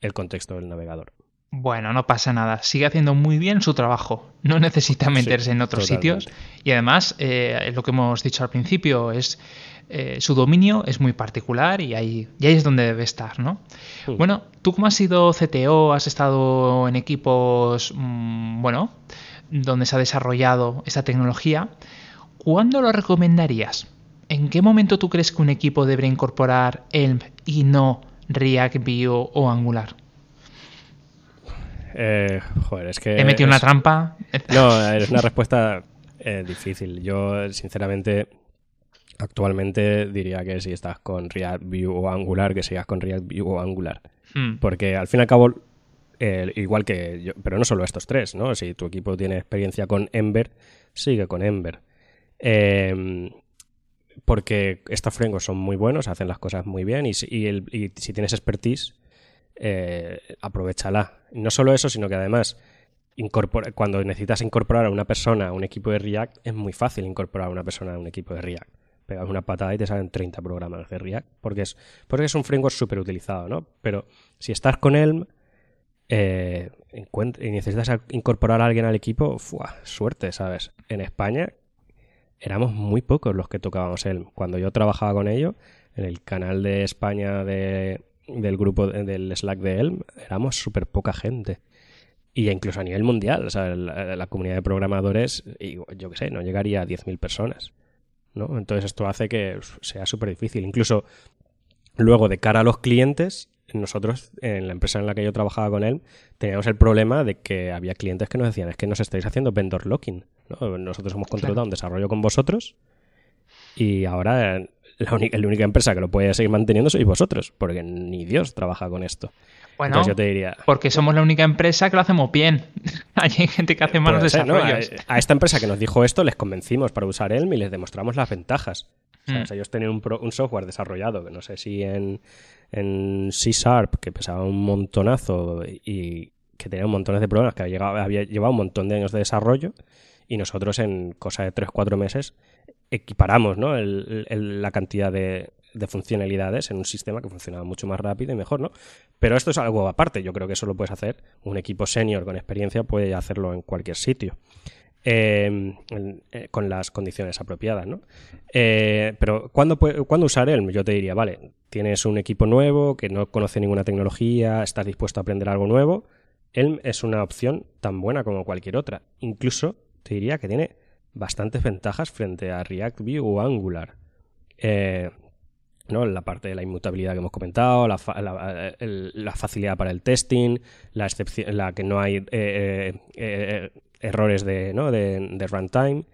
el contexto del navegador. Bueno, no pasa nada. Sigue haciendo muy bien su trabajo. No necesita meterse en otros sitios. Y además, eh, lo que hemos dicho al principio es eh, su dominio es muy particular y ahí, y ahí es donde debe estar, ¿no? Hmm. Bueno, tú como has sido CTO, has estado en equipos, mm, bueno, donde se ha desarrollado esta tecnología, ¿cuándo lo recomendarías? ¿En qué momento tú crees que un equipo debe incorporar Elm y no React, Vue o Angular? Eh, joder, es que. ¿He metido una trampa? No, es una respuesta eh, difícil. Yo, sinceramente, actualmente diría que si estás con React, Vue o Angular, que sigas con React, Vue o Angular. Hmm. Porque al fin y al cabo, igual que yo, pero no solo estos tres, ¿no? Si tu equipo tiene experiencia con Ember, sigue con Ember. Eh, porque estos frameworks son muy buenos, hacen las cosas muy bien y, si tienes expertise, eh, aprovechala. No solo eso, sino que además cuando necesitas incorporar a una persona a un equipo de React, es muy fácil incorporar a una persona a un equipo de React. Pegas una patada y te salen 30 programas de React, porque es, porque es un framework súper utilizado, ¿no? Pero si estás con Elm eh, y necesitas incorporar a alguien al equipo, suerte, ¿sabes? En España éramos muy pocos los que tocábamos Elm. Cuando yo trabajaba con ellos, en el canal de España de, del grupo del Slack de Elm, éramos súper poca gente. Y incluso a nivel mundial, o sea, la, comunidad de programadores, yo qué sé, no llegaría a 10.000 personas. ¿no? Entonces esto hace que sea súper difícil. Incluso luego de cara a los clientes, nosotros, en la empresa en la que yo trabajaba con él, teníamos el problema de que había clientes que nos decían, es que nos estáis haciendo vendor locking. Nosotros hemos contratado un desarrollo con vosotros y ahora la, única, la única empresa que lo puede seguir manteniendo sois vosotros, porque ni Dios trabaja con esto. Bueno, yo te diría, porque somos la única empresa que lo hacemos bien. Hay gente que hace malos desarrollos. A, esta empresa que nos dijo esto les convencimos para usar Elm y les demostramos las ventajas. O sea, mm. ellos tenían un, un, software desarrollado, que no sé si en, en C Sharp, que pesaba un montonazo y que tenía un montón de problemas, que había, llegado, había llevado un montón de años de desarrollo y nosotros en cosa de 3-4 meses equiparamos ¿no? la cantidad de, de, funcionalidades en un sistema que funcionaba mucho más rápido y mejor, ¿no? Pero esto es algo aparte, yo creo que eso lo puedes hacer, un equipo senior con experiencia puede hacerlo en cualquier sitio. Eh, eh, con las condiciones apropiadas, ¿no? Eh, pero ¿cuándo, ¿cuándo usar Elm? Yo te diría, vale, tienes un equipo nuevo que no conoce ninguna tecnología, estás dispuesto a aprender algo nuevo, Elm es una opción tan buena como cualquier otra. Incluso te diría que tiene bastantes ventajas frente a React, Vue o Angular. ¿no? La parte de la inmutabilidad que hemos comentado, la, facilidad para el testing, la, la que no hay errores de, ¿no? de, runtime,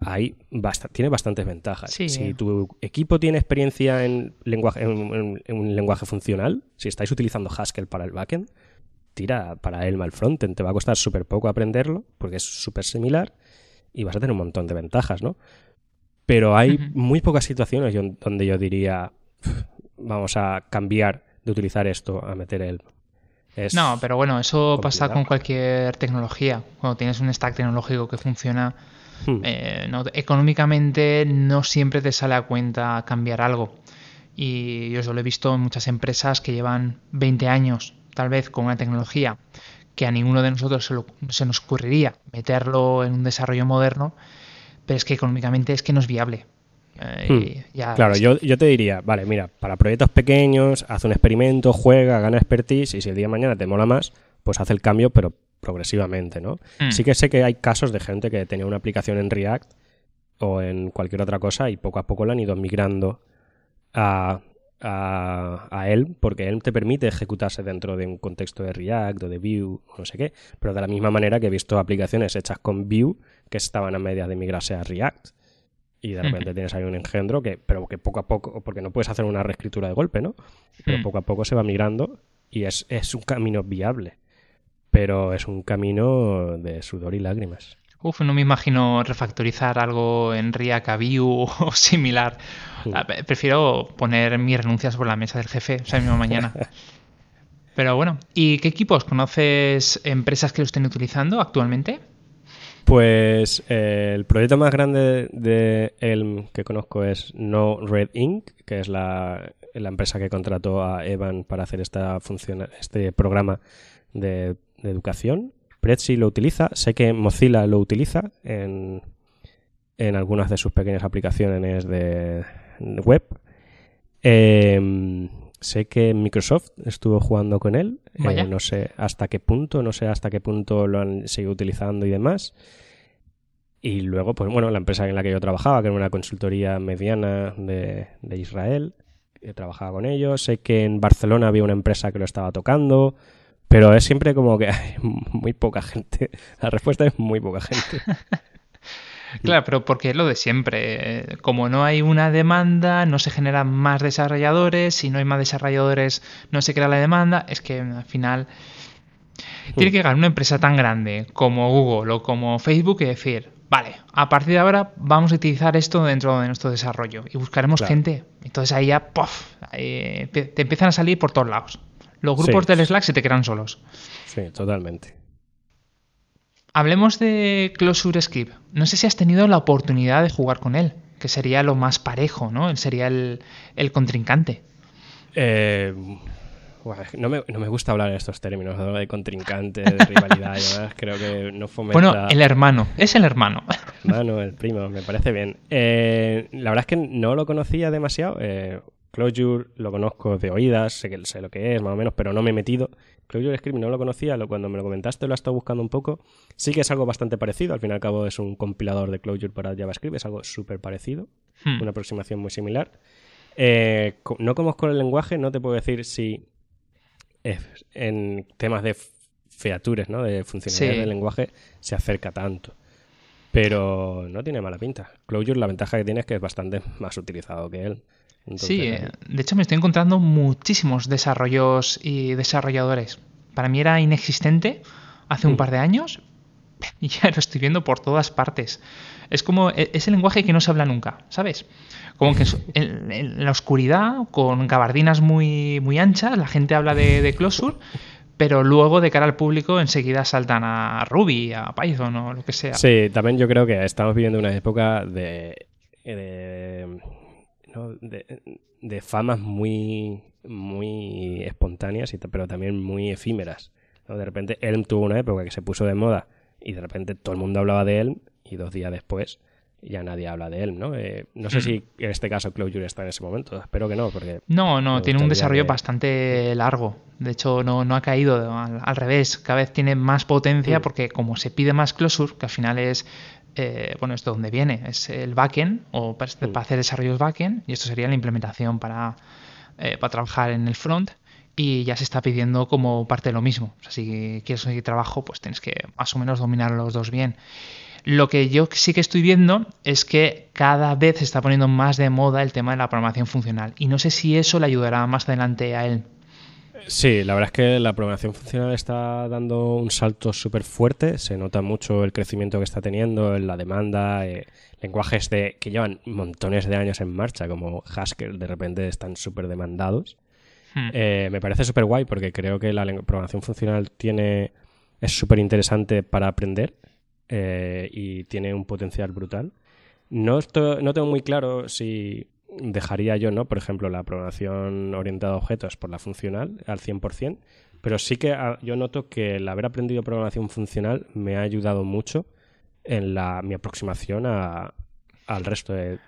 ahí tiene bastantes ventajas. Si tu equipo tiene experiencia en, lenguaje, en, un lenguaje funcional, si estáis utilizando Haskell para el backend, tira para Elm al frontend. Te va a costar súper poco aprenderlo porque es súper similar y vas a tener un montón de ventajas, ¿no? Pero hay muy pocas situaciones donde yo diría, vamos a cambiar de utilizar esto a meter Elm no, pero bueno, eso pasa con cualquier tecnología. Cuando tienes un stack tecnológico que funciona, hmm. eh, económicamente no siempre te sale a cuenta cambiar algo. Y yo eso lo he visto en muchas empresas que llevan 20 años, tal vez, con una tecnología que a ninguno de nosotros se, nos ocurriría meterlo en un desarrollo moderno, pero es que económicamente es que no es viable. Eh, hmm. claro, yo, te diría, vale, mira, para proyectos pequeños, haz un experimento, juega, gana expertise y si el día de mañana te mola más, pues haz el cambio, pero progresivamente, ¿no? Hmm. Sí que sé que hay casos de gente que tenía una aplicación en React o en cualquier otra cosa y poco a poco la han ido migrando a, a, a él, porque él te permite ejecutarse dentro de un contexto de React o de Vue no sé qué, pero de la misma manera que he visto aplicaciones hechas con Vue que estaban a medias de migrarse a React y de repente tienes ahí un engendro que, pero que poco a poco, porque no puedes hacer una reescritura de golpe, ¿no? Pero poco a poco se va migrando y es, un camino viable, pero es un camino de sudor y lágrimas. Uf, no me imagino refactorizar algo en React Vue o similar. Ah, prefiero poner mis renuncias por la mesa del jefe esa misma mañana. Pero bueno, ¿y qué equipos conoces empresas que lo estén utilizando actualmente? Pues eh, el proyecto más grande de Elm que conozco es No Red Inc., que es la, empresa que contrató a Evan para hacer esta función, este programa de, educación. Prezi lo utiliza, sé que Mozilla lo utiliza en, en algunas de sus pequeñas aplicaciones de web. Em, sé que Microsoft estuvo jugando con él, eh, no sé hasta qué punto, no sé hasta qué punto lo han seguido utilizando y demás. Y luego, pues bueno, la empresa en la que yo trabajaba, que era una consultoría mediana de, de Israel, he trabajaba con ellos. Sé que en Barcelona había una empresa que lo estaba tocando, pero es siempre como que hay muy poca gente. La respuesta es muy poca gente. Claro, pero porque es lo de siempre. Como no hay una demanda, no se generan más desarrolladores. Si no hay más desarrolladores, no se crea la demanda. Es que al final tiene que llegar una empresa tan grande como Google o como Facebook y decir, vale, a partir de ahora vamos a utilizar esto dentro de nuestro desarrollo y buscaremos gente. Entonces ahí ya, ¡puff! te empiezan a salir por todos lados. Los grupos del Slack se te crean solos. Sí, totalmente. Hablemos de Closure Script. No sé si has tenido la oportunidad de jugar con él, que sería lo más parejo, ¿no? Él sería el, el contrincante. Eh, no, me, no me, gusta hablar de estos términos, de contrincante, de rivalidad y demás. Creo que no fomenta... Bueno, el hermano. Es el hermano. Hermano, el primo, me parece bien. Eh, la verdad es que no lo conocía demasiado. Eh, Clojure lo conozco de oídas, sé, que, sé lo que es más o menos, pero no me he metido. Clojure Script no lo conocía, lo, cuando me lo comentaste lo he estado buscando un poco. Sí que es algo bastante parecido, al fin y al cabo es un compilador de Clojure para JavaScript, es algo súper parecido, hmm. una aproximación muy similar. Eh, no conozco el lenguaje, no te puedo decir si en temas de features, ¿no? de funcionalidad del lenguaje, se acerca tanto. Pero no tiene mala pinta. Clojure la ventaja que tiene es que es bastante más utilizado que él sí, eh, de hecho me estoy encontrando muchísimos desarrollos y desarrolladores. Para mí era inexistente hace un mm. par de años y ya lo estoy viendo por todas partes. Es como e, ese lenguaje que no se habla nunca, ¿sabes? Como que en, la oscuridad, con gabardinas muy, muy anchas, la gente habla de, de Closure, pero luego de cara al público enseguida saltan a Ruby, a Python o lo que sea. Sí, también yo creo que estamos viviendo una época de, de, de, famas muy, muy espontáneas, pero también muy efímeras. De repente Elm tuvo una época que se puso de moda y de repente todo el mundo hablaba de Elm y dos días después ya nadie habla de él, ¿no? Eh, no sé hmm. si en este caso Clojure está en ese momento, espero que no, porque... No, no, tiene un desarrollo bastante largo, de hecho no, no ha caído, al, revés, cada vez tiene más potencia hmm. porque como se pide más Closure, que al final es, eh, bueno, esto donde viene, es el backend, o para, hmm. hacer desarrollos backend, y esto sería la implementación para, eh, para trabajar en el front, y ya se está pidiendo como parte de lo mismo. O sea, si quieres conseguir trabajo, pues tienes que más o menos dominar los dos bien. Lo que yo sí que estoy viendo es que cada vez se está poniendo más de moda el tema de la programación funcional y no sé si eso le ayudará más adelante a él. Sí, la verdad es que la programación funcional está dando un salto súper fuerte, se nota mucho el crecimiento que está teniendo, en la demanda, eh, lenguajes de, que llevan montones de años en marcha, como Haskell, de repente están súper demandados. Hmm. Eh, me parece súper guay porque creo que la programación funcional tiene es súper interesante para aprender eh, y tiene un potencial brutal. No, no tengo muy claro si dejaría yo, ¿no? Por ejemplo, la programación orientada a objetos por la funcional al 100%, pero sí que ah, yo noto que el haber aprendido programación funcional me ha ayudado mucho en la, mi aproximación a, al resto de,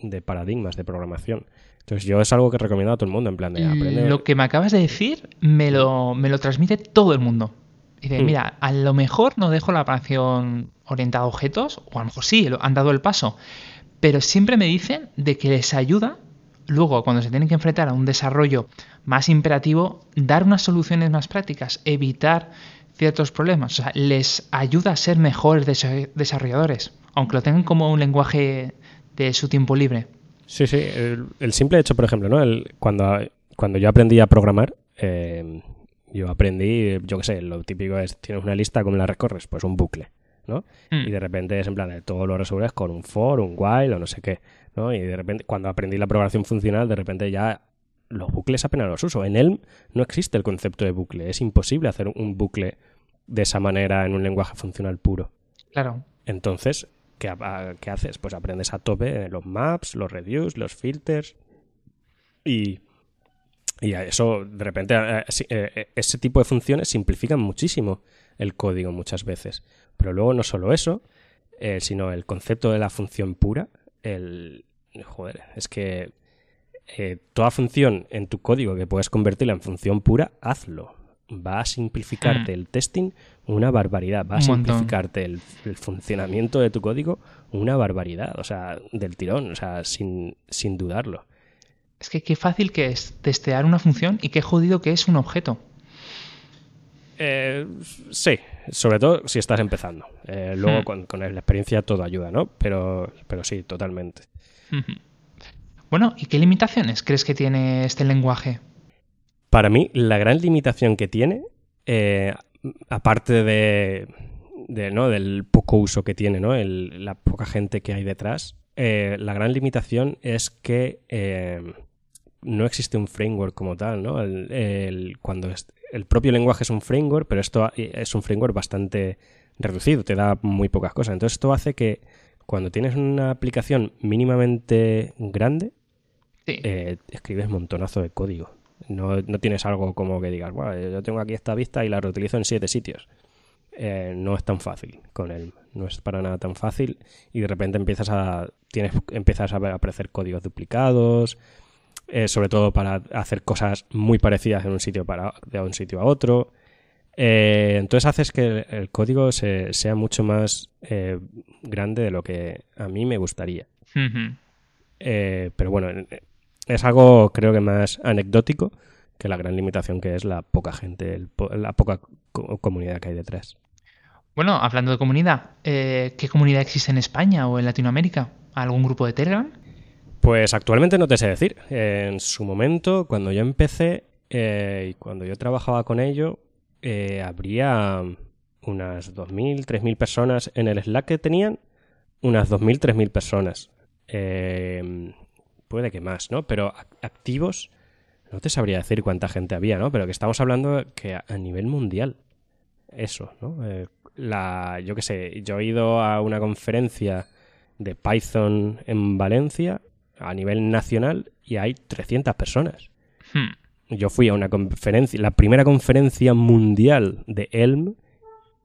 de, paradigmas de programación. Entonces yo es algo que recomiendo a todo el mundo, en plan de aprender. Lo que me acabas de decir me lo, me lo transmite todo el mundo. Dice, hmm. mira, a lo mejor no dejo la operación orientada a objetos, o a lo mejor sí, han dado el paso, pero siempre me dicen de que les ayuda luego cuando se tienen que enfrentar a un desarrollo más imperativo, dar unas soluciones más prácticas, evitar ciertos problemas, o sea, les ayuda a ser mejores desarrolladores, aunque lo tengan como un lenguaje de su tiempo libre. Sí, sí, el, simple hecho, por ejemplo, ¿no? Cuando, cuando yo aprendí a programar, eh, yo aprendí, yo qué sé, lo típico es, tienes una lista, ¿cómo la recorres? Pues un bucle, ¿no? Hmm. Y de repente es en plan, todo lo resuelves con un for, un while o no sé qué, ¿no? Y de repente, cuando aprendí la programación funcional, de repente ya los bucles apenas los uso. En Elm no existe el concepto de bucle, es imposible hacer un bucle de esa manera en un lenguaje funcional puro. Claro. Entonces, ¿qué, ¿qué haces? Pues aprendes a tope los maps, los reduce, los filters y y eso, de repente, eh, eh, ese tipo de funciones simplifican muchísimo el código muchas veces. Pero luego no solo eso, eh, sino el concepto de la función pura. El, joder, es que toda función en tu código que puedes convertirla en función pura, hazlo. Va a simplificarte hmm. el testing una barbaridad. Va a simplificarte el, el, funcionamiento de tu código una barbaridad. O sea, del tirón, o sea, sin, sin dudarlo. Es que qué fácil que es testear una función y qué jodido que es un objeto. Eh, sí, sobre todo si estás empezando. Eh, luego hmm. con, la experiencia todo ayuda, ¿no? Pero, pero sí, totalmente. Bueno, ¿y qué limitaciones crees que tiene este lenguaje? Para mí, la gran limitación que tiene, eh, aparte de, ¿no? del poco uso que tiene, ¿no? la poca gente que hay detrás, la gran limitación es que no existe un framework como tal, ¿no? El, cuando el propio lenguaje es un framework, pero esto es un framework bastante reducido, te da muy pocas cosas. Entonces esto hace que cuando tienes una aplicación mínimamente grande, eh, escribes montonazo de código. No, tienes algo como que digas, bueno, yo tengo aquí esta vista y la reutilizo en siete sitios. Eh, no es tan fácil con él, no es para nada tan fácil y de repente empiezas a tienes empiezas a aparecer códigos duplicados, eh, sobre todo para hacer cosas muy parecidas en un sitio para, de un sitio a otro. Eh, entonces haces que el, código sea mucho más eh, grande de lo que a mí me gustaría. pero bueno, es algo creo que más anecdótico que la gran limitación que es la poca gente, la poca comunidad que hay detrás. Bueno, hablando de comunidad, ¿qué comunidad existe en España o en Latinoamérica? ¿Algún grupo de Telegram? Pues actualmente no te sé decir. En su momento, cuando yo empecé eh, y cuando yo trabajaba con ello, eh, habría unas 2.000, 3.000 personas en el Slack que tenían, unas 2.000, 3.000 personas. Eh, puede que más, ¿no? Pero activos no te sabría decir cuánta gente había, ¿no? Pero que estamos hablando que a nivel mundial, eso, ¿no? Eh, la, yo qué sé, yo he ido a una conferencia de Python en Valencia a nivel nacional y hay 300 personas. Hmm. Yo fui a una conferencia, la primera conferencia mundial de Elm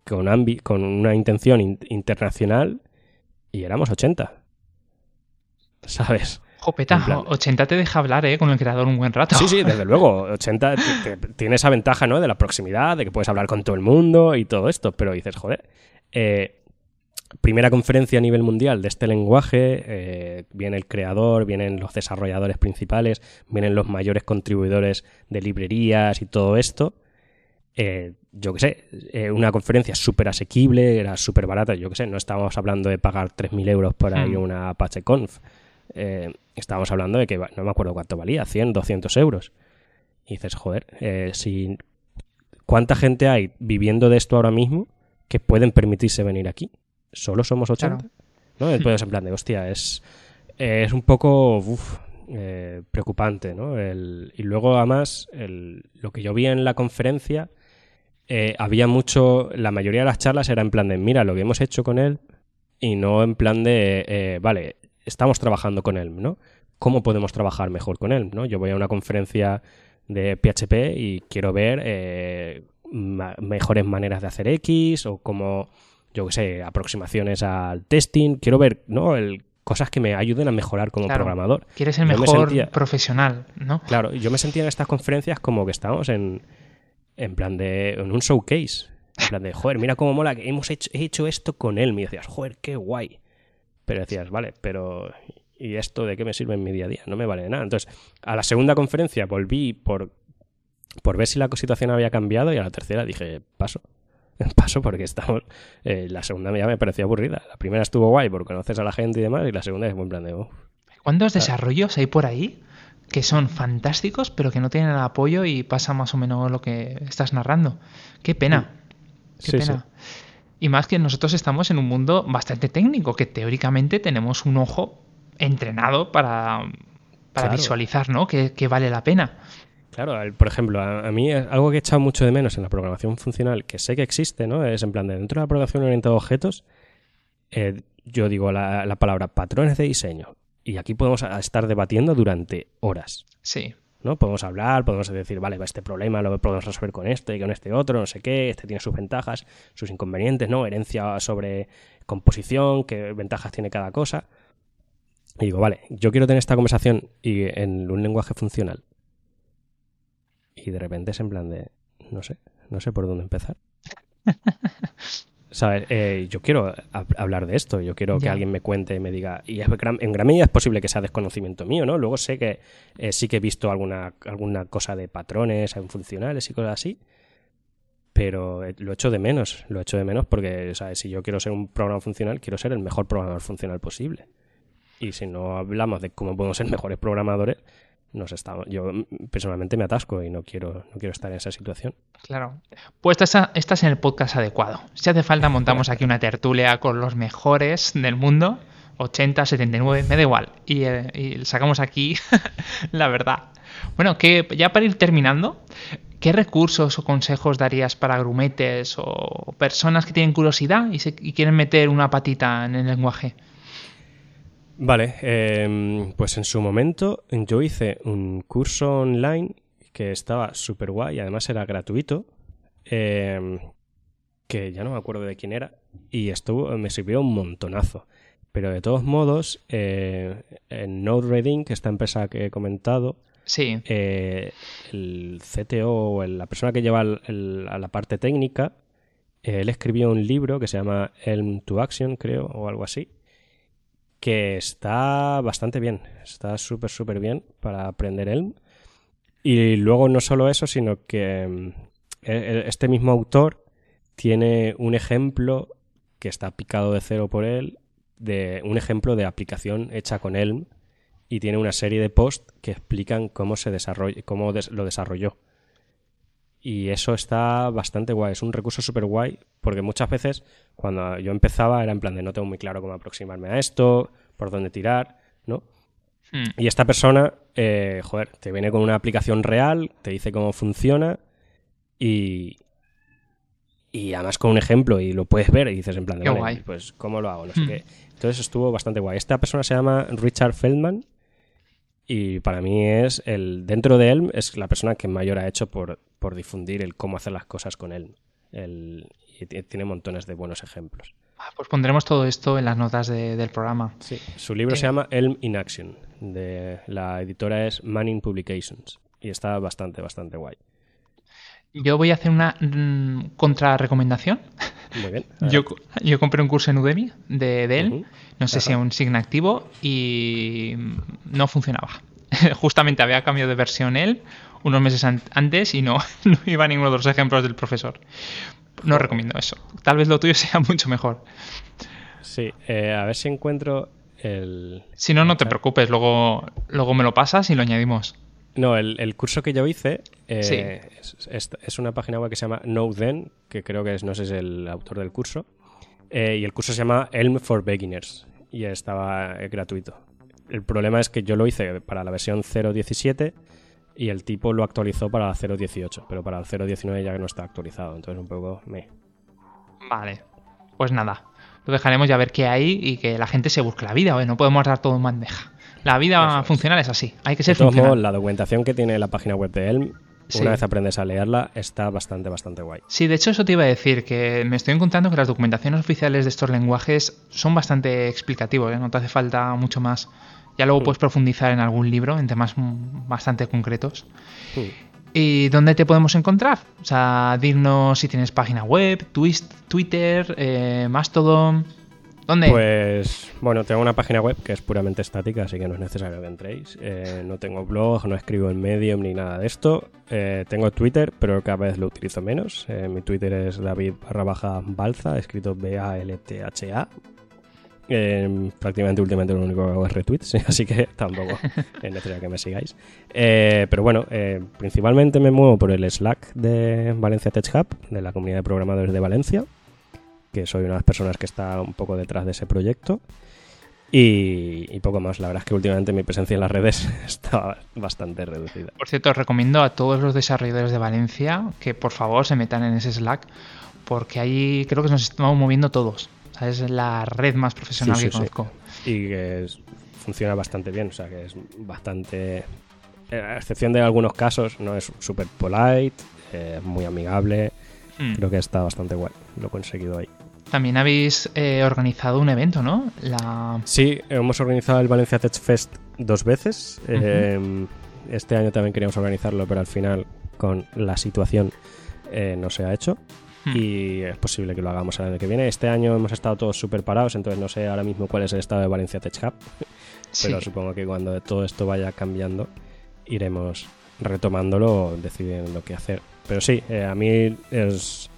con, con una intención internacional y éramos 80. ¿Sabes? Jopeta, 80 te deja hablar ¿eh? con el creador un buen rato. Sí, sí, desde luego. 80 tiene esa ventaja ¿no? de la proximidad, de que puedes hablar con todo el mundo y todo esto. Pero dices, joder, eh, primera conferencia a nivel mundial de este lenguaje, eh, viene el creador, vienen los desarrolladores principales, vienen los mayores contribuidores de librerías y todo esto. Eh, yo qué sé, eh, una conferencia súper asequible, era súper barata, yo qué sé, no estábamos hablando de pagar 3.000 euros por ahí hmm. una Apache Conf. estábamos hablando de que, no me acuerdo cuánto valía, 100, 200 euros. Y dices, joder, si, ¿cuánta gente hay viviendo de esto ahora mismo que pueden permitirse venir aquí? Solo somos 80. ¿no? Entonces, en plan de, hostia, es, es un poco eh, preocupante, ¿no? y luego, además, el, lo que yo vi en la conferencia, eh, había mucho, la mayoría de las charlas era en plan de, mira, lo que hemos hecho con él, y no en plan de, eh, vale, estamos trabajando con él, ¿no? ¿Cómo podemos trabajar mejor con él, ¿no? Yo voy a una conferencia de PHP y quiero ver mejores maneras de hacer X o cómo yo qué sé, aproximaciones al testing, quiero ver, ¿no? El, cosas que me ayuden a mejorar como programador. Quieres ser mejor profesional, ¿no? Claro, yo me sentía en estas conferencias como que estábamos en, en plan de, en un showcase. En plan de, joder, mira cómo mola que hemos hecho, hecho esto con él. Me decías, joder, qué guay. Pero decías, vale, pero ¿y esto de qué me sirve en mi día a día? No me vale de nada. Entonces, a la segunda conferencia volví por, por ver si la situación había cambiado y a la tercera dije, paso. paso porque estamos. Eh, la segunda ya me pareció aburrida. La primera estuvo guay porque conoces a la gente y demás, y la segunda es buen plan de. ¿Cuántos desarrollos hay por ahí que son fantásticos, pero que no tienen el apoyo y pasa más o menos lo que estás narrando? Qué pena. Qué pena. Y más que nosotros estamos en un mundo bastante técnico, que teóricamente tenemos un ojo entrenado para, para visualizar, ¿no? Que, que vale la pena. Claro, por ejemplo, a, mí algo que he echado mucho de menos en la programación funcional, que sé que existe, ¿no? Es en plan, de dentro de la programación orientada a objetos, eh, yo digo la, palabra patrones de diseño. Y aquí podemos estar debatiendo durante horas. Sí. ¿no? Podemos hablar, podemos decir, vale, este problema lo podemos resolver con este y con este otro, no sé qué, este tiene sus ventajas, sus inconvenientes, ¿no? Herencia sobre composición, qué ventajas tiene cada cosa. Y digo, vale, yo quiero tener esta conversación y en un lenguaje funcional y de repente es en plan de, no sé, no sé por dónde empezar. ¿Sabes? Eh, yo quiero hablar de esto, yo quiero que alguien me cuente y me diga, y en gran medida es posible que sea desconocimiento mío, ¿no? Luego sé que eh, sí que he visto alguna, alguna cosa de patrones funcionales y cosas así, pero eh, lo echo de menos, lo echo de menos porque, ¿sabes? Si yo quiero ser un programa funcional, quiero ser el mejor programador funcional posible. Y si no hablamos de cómo podemos ser mejores programadores, nos estamos, yo personalmente me atasco y no quiero, no quiero estar en esa situación. Claro. Pues estás, estás en el podcast adecuado. Si hace falta, montamos aquí una tertulia con los mejores del mundo. 80, 79, me da igual. Y, eh, sacamos aquí la verdad. Bueno, que ya para ir terminando, ¿qué recursos o consejos darías para grumetes o personas que tienen curiosidad y, se, y quieren meter una patita en el lenguaje? Vale, em, pues en su momento yo hice un curso online que estaba súper guay y además era gratuito, em, que ya no me acuerdo de quién era, y estuvo, me sirvió un montonazo. Pero de todos modos, eh, en Node que esta empresa que he comentado, sí. Eh, el CTO o la persona que lleva a la parte técnica, él escribió un libro que se llama Elm to Action, creo, o algo así que está bastante bien, está súper, súper bien para aprender Elm. Y luego no solo eso, sino que mm, e, e, este mismo autor tiene un ejemplo que está picado de cero por él, de un ejemplo de aplicación hecha con Elm y tiene una serie de posts que explican cómo se desarrolla, cómo lo desarrolló. Y eso está bastante guay, es un recurso súper guay, porque muchas veces cuando yo empezaba era en plan de no tengo muy claro cómo aproximarme a esto, por dónde tirar, ¿no? Hmm. Y esta persona, eh, joder, te viene con una aplicación real, te dice cómo funciona y, y además con un ejemplo y lo puedes ver y dices en plan, de, Qué vale, guay. pues cómo lo hago, no sé Hmm. qué. Entonces estuvo bastante guay. Esta persona se llama Richard Feldman y para mí es el dentro de Elm es la persona que mayor ha hecho por, por difundir el cómo hacer las cosas con Elm. El, y tiene montones de buenos ejemplos. Ah, Pues pondremos todo esto en las notas de- del programa. Sí. Su libro Eh. se llama Elm in Action. De, la editora es Manning Publications. Y está bastante, bastante guay. Yo voy a hacer una mm, contrarrecomendación. Muy bien. Yo, yo compré un curso en Udemy de, de él, no sé si Ajá. aún sigue activo, y no funcionaba. Justamente había cambiado de versión él unos meses an- antes y no, no iba a ninguno de los ejemplos del profesor. No recomiendo eso. Tal vez lo tuyo sea mucho mejor. Sí, eh, a ver si encuentro el... Si no, no te preocupes, luego, luego me lo pasas y lo añadimos. No, el, el curso que yo hice eh, Sí. es, es- es una página web que se llama KnowThen, que creo que es, no sé si es el autor del curso. Eh, y el curso se llama Elm for Beginners y estaba eh, gratuito. El problema es que yo lo hice para la versión 0.17 y el tipo lo actualizó para la 0.18, pero para el 0.19 ya no está actualizado, entonces un poco me. Vale. Pues nada. Lo dejaremos ya ver qué hay y que la gente se busque la vida. oye, No podemos dar todo en bandeja. La vida es. funcional es así. Hay que De ser todos funcional. modos, la documentación que tiene la página web de Elm, Sí. una vez aprendes a leerla, está bastante, bastante guay. Sí, de hecho eso te iba a decir, que me estoy encontrando que las documentaciones oficiales de estos lenguajes son bastante explicativos, ¿eh? no te hace falta mucho más. Ya luego Mm. puedes profundizar en algún libro, en temas bastante concretos. Hmm. ¿Y dónde te podemos encontrar? O sea, dinos si tienes página web, twist, Twitter, eh, Mastodon. ¿Dónde? Pues bueno, tengo una página web que es puramente estática, así que no es necesario que entréis. Eh, no tengo blog, no escribo en Medium ni nada de esto. Eh, tengo Twitter, pero cada vez lo utilizo menos. Eh, mi Twitter es David barra Balza, escrito B-A-L-T-H-A. Eh, prácticamente últimamente lo único que hago es retweets, así que tampoco es necesario que me sigáis. Eh, pero bueno, eh, principalmente me muevo por el Slack de Valencia Tech Hub, de la comunidad de programadores de Valencia que soy una de las personas que está un poco detrás de ese proyecto. Y, y poco más. La verdad es que últimamente mi presencia en las redes está bastante reducida. Por cierto, os recomiendo a todos los desarrolladores de Valencia que por favor se metan en ese Slack, porque ahí creo que nos estamos moviendo todos. O sea, es la red más profesional Sí, que sí. conozco. Y que es- funciona bastante bien. O sea, que es bastante. eh, A excepción de algunos casos, no es súper polite, eh, muy amigable. Mm. Creo que está bastante guay. Lo conseguido ahí. También habéis eh, organizado un evento, ¿no? La... Sí, hemos organizado el Valencia Tech Fest dos veces. Eh, este año también queríamos organizarlo, pero al final, con la situación, eh, no se ha hecho. Hmm. Y es posible que lo hagamos el año que viene. Este año hemos estado todos súper parados, entonces no sé ahora mismo cuál es el estado de Valencia Tech Hub. Pero Sí. supongo que cuando todo esto vaya cambiando, iremos retomándolo, decidiendo qué hacer. Pero sí, eh, a mí es.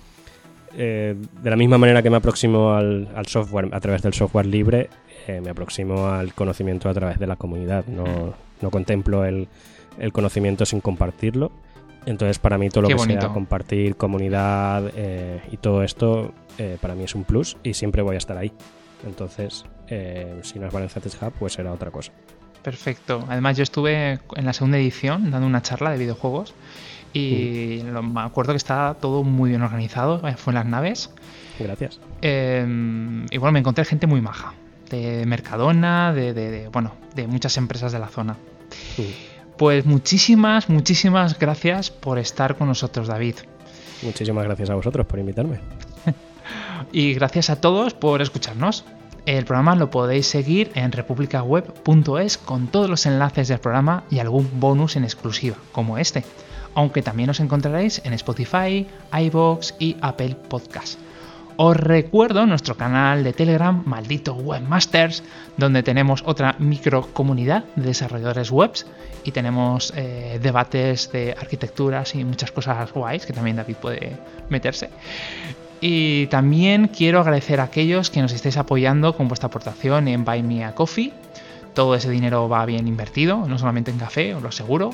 eh, de la misma manera que me aproximo al, al software a través del software libre, eh, me aproximo al conocimiento a través de la comunidad. No, no contemplo el, el conocimiento sin compartirlo. Entonces, para mí, todo lo Qué que bonito. sea compartir, comunidad eh, y todo esto, para mí es un plus y siempre voy a estar ahí. Entonces, si no es Valencia Tech Hub, pues será otra cosa. Perfecto. Además, yo estuve en la segunda edición dando una charla de videojuegos y lo- me acuerdo que estaba todo muy bien organizado. eh, Fue en las naves. Gracias. Eh, y bueno, me encontré gente muy maja. De Mercadona, de, de- de- bueno, de muchas empresas de la zona. Mm. Pues muchísimas, muchísimas gracias por estar con nosotros, David. Muchísimas gracias a vosotros por invitarme. Y gracias a todos por escucharnos. El programa lo podéis seguir en republicaweb.es con todos los enlaces del programa y algún bonus en exclusiva, como este. Aunque también os encontraréis en Spotify, iBox y Apple Podcast. Os recuerdo nuestro canal de Telegram, Maldito Webmasters, donde tenemos otra micro comunidad de desarrolladores webs y tenemos eh, debates de arquitecturas y muchas cosas guays que también David puede meterse. Y también quiero agradecer a aquellos que nos estáis apoyando con vuestra aportación en Buy Me a Coffee. Todo ese dinero va bien invertido, no solamente en café, os lo aseguro.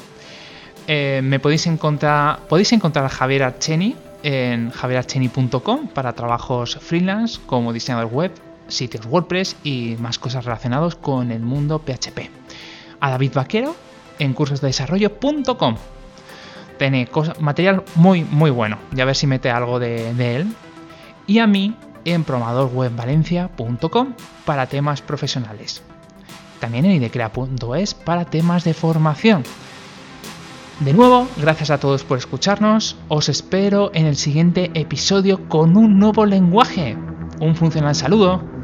Eh, me podéis encontrar, podéis encontrar a Javier Archeni en javierarcheni.com para trabajos freelance como diseñador web, sitios WordPress y más cosas relacionadas con el mundo PHP. a David Vaquero en cursosdesarrollo.com. Tiene material muy, muy bueno. Ya a ver si mete algo de, él. Y a mí en programadorwebvalencia.com para temas profesionales. También en idecrea.es para temas de formación. De nuevo, gracias a todos por escucharnos. Os espero en el siguiente episodio con un nuevo lenguaje. Un funcional saludo.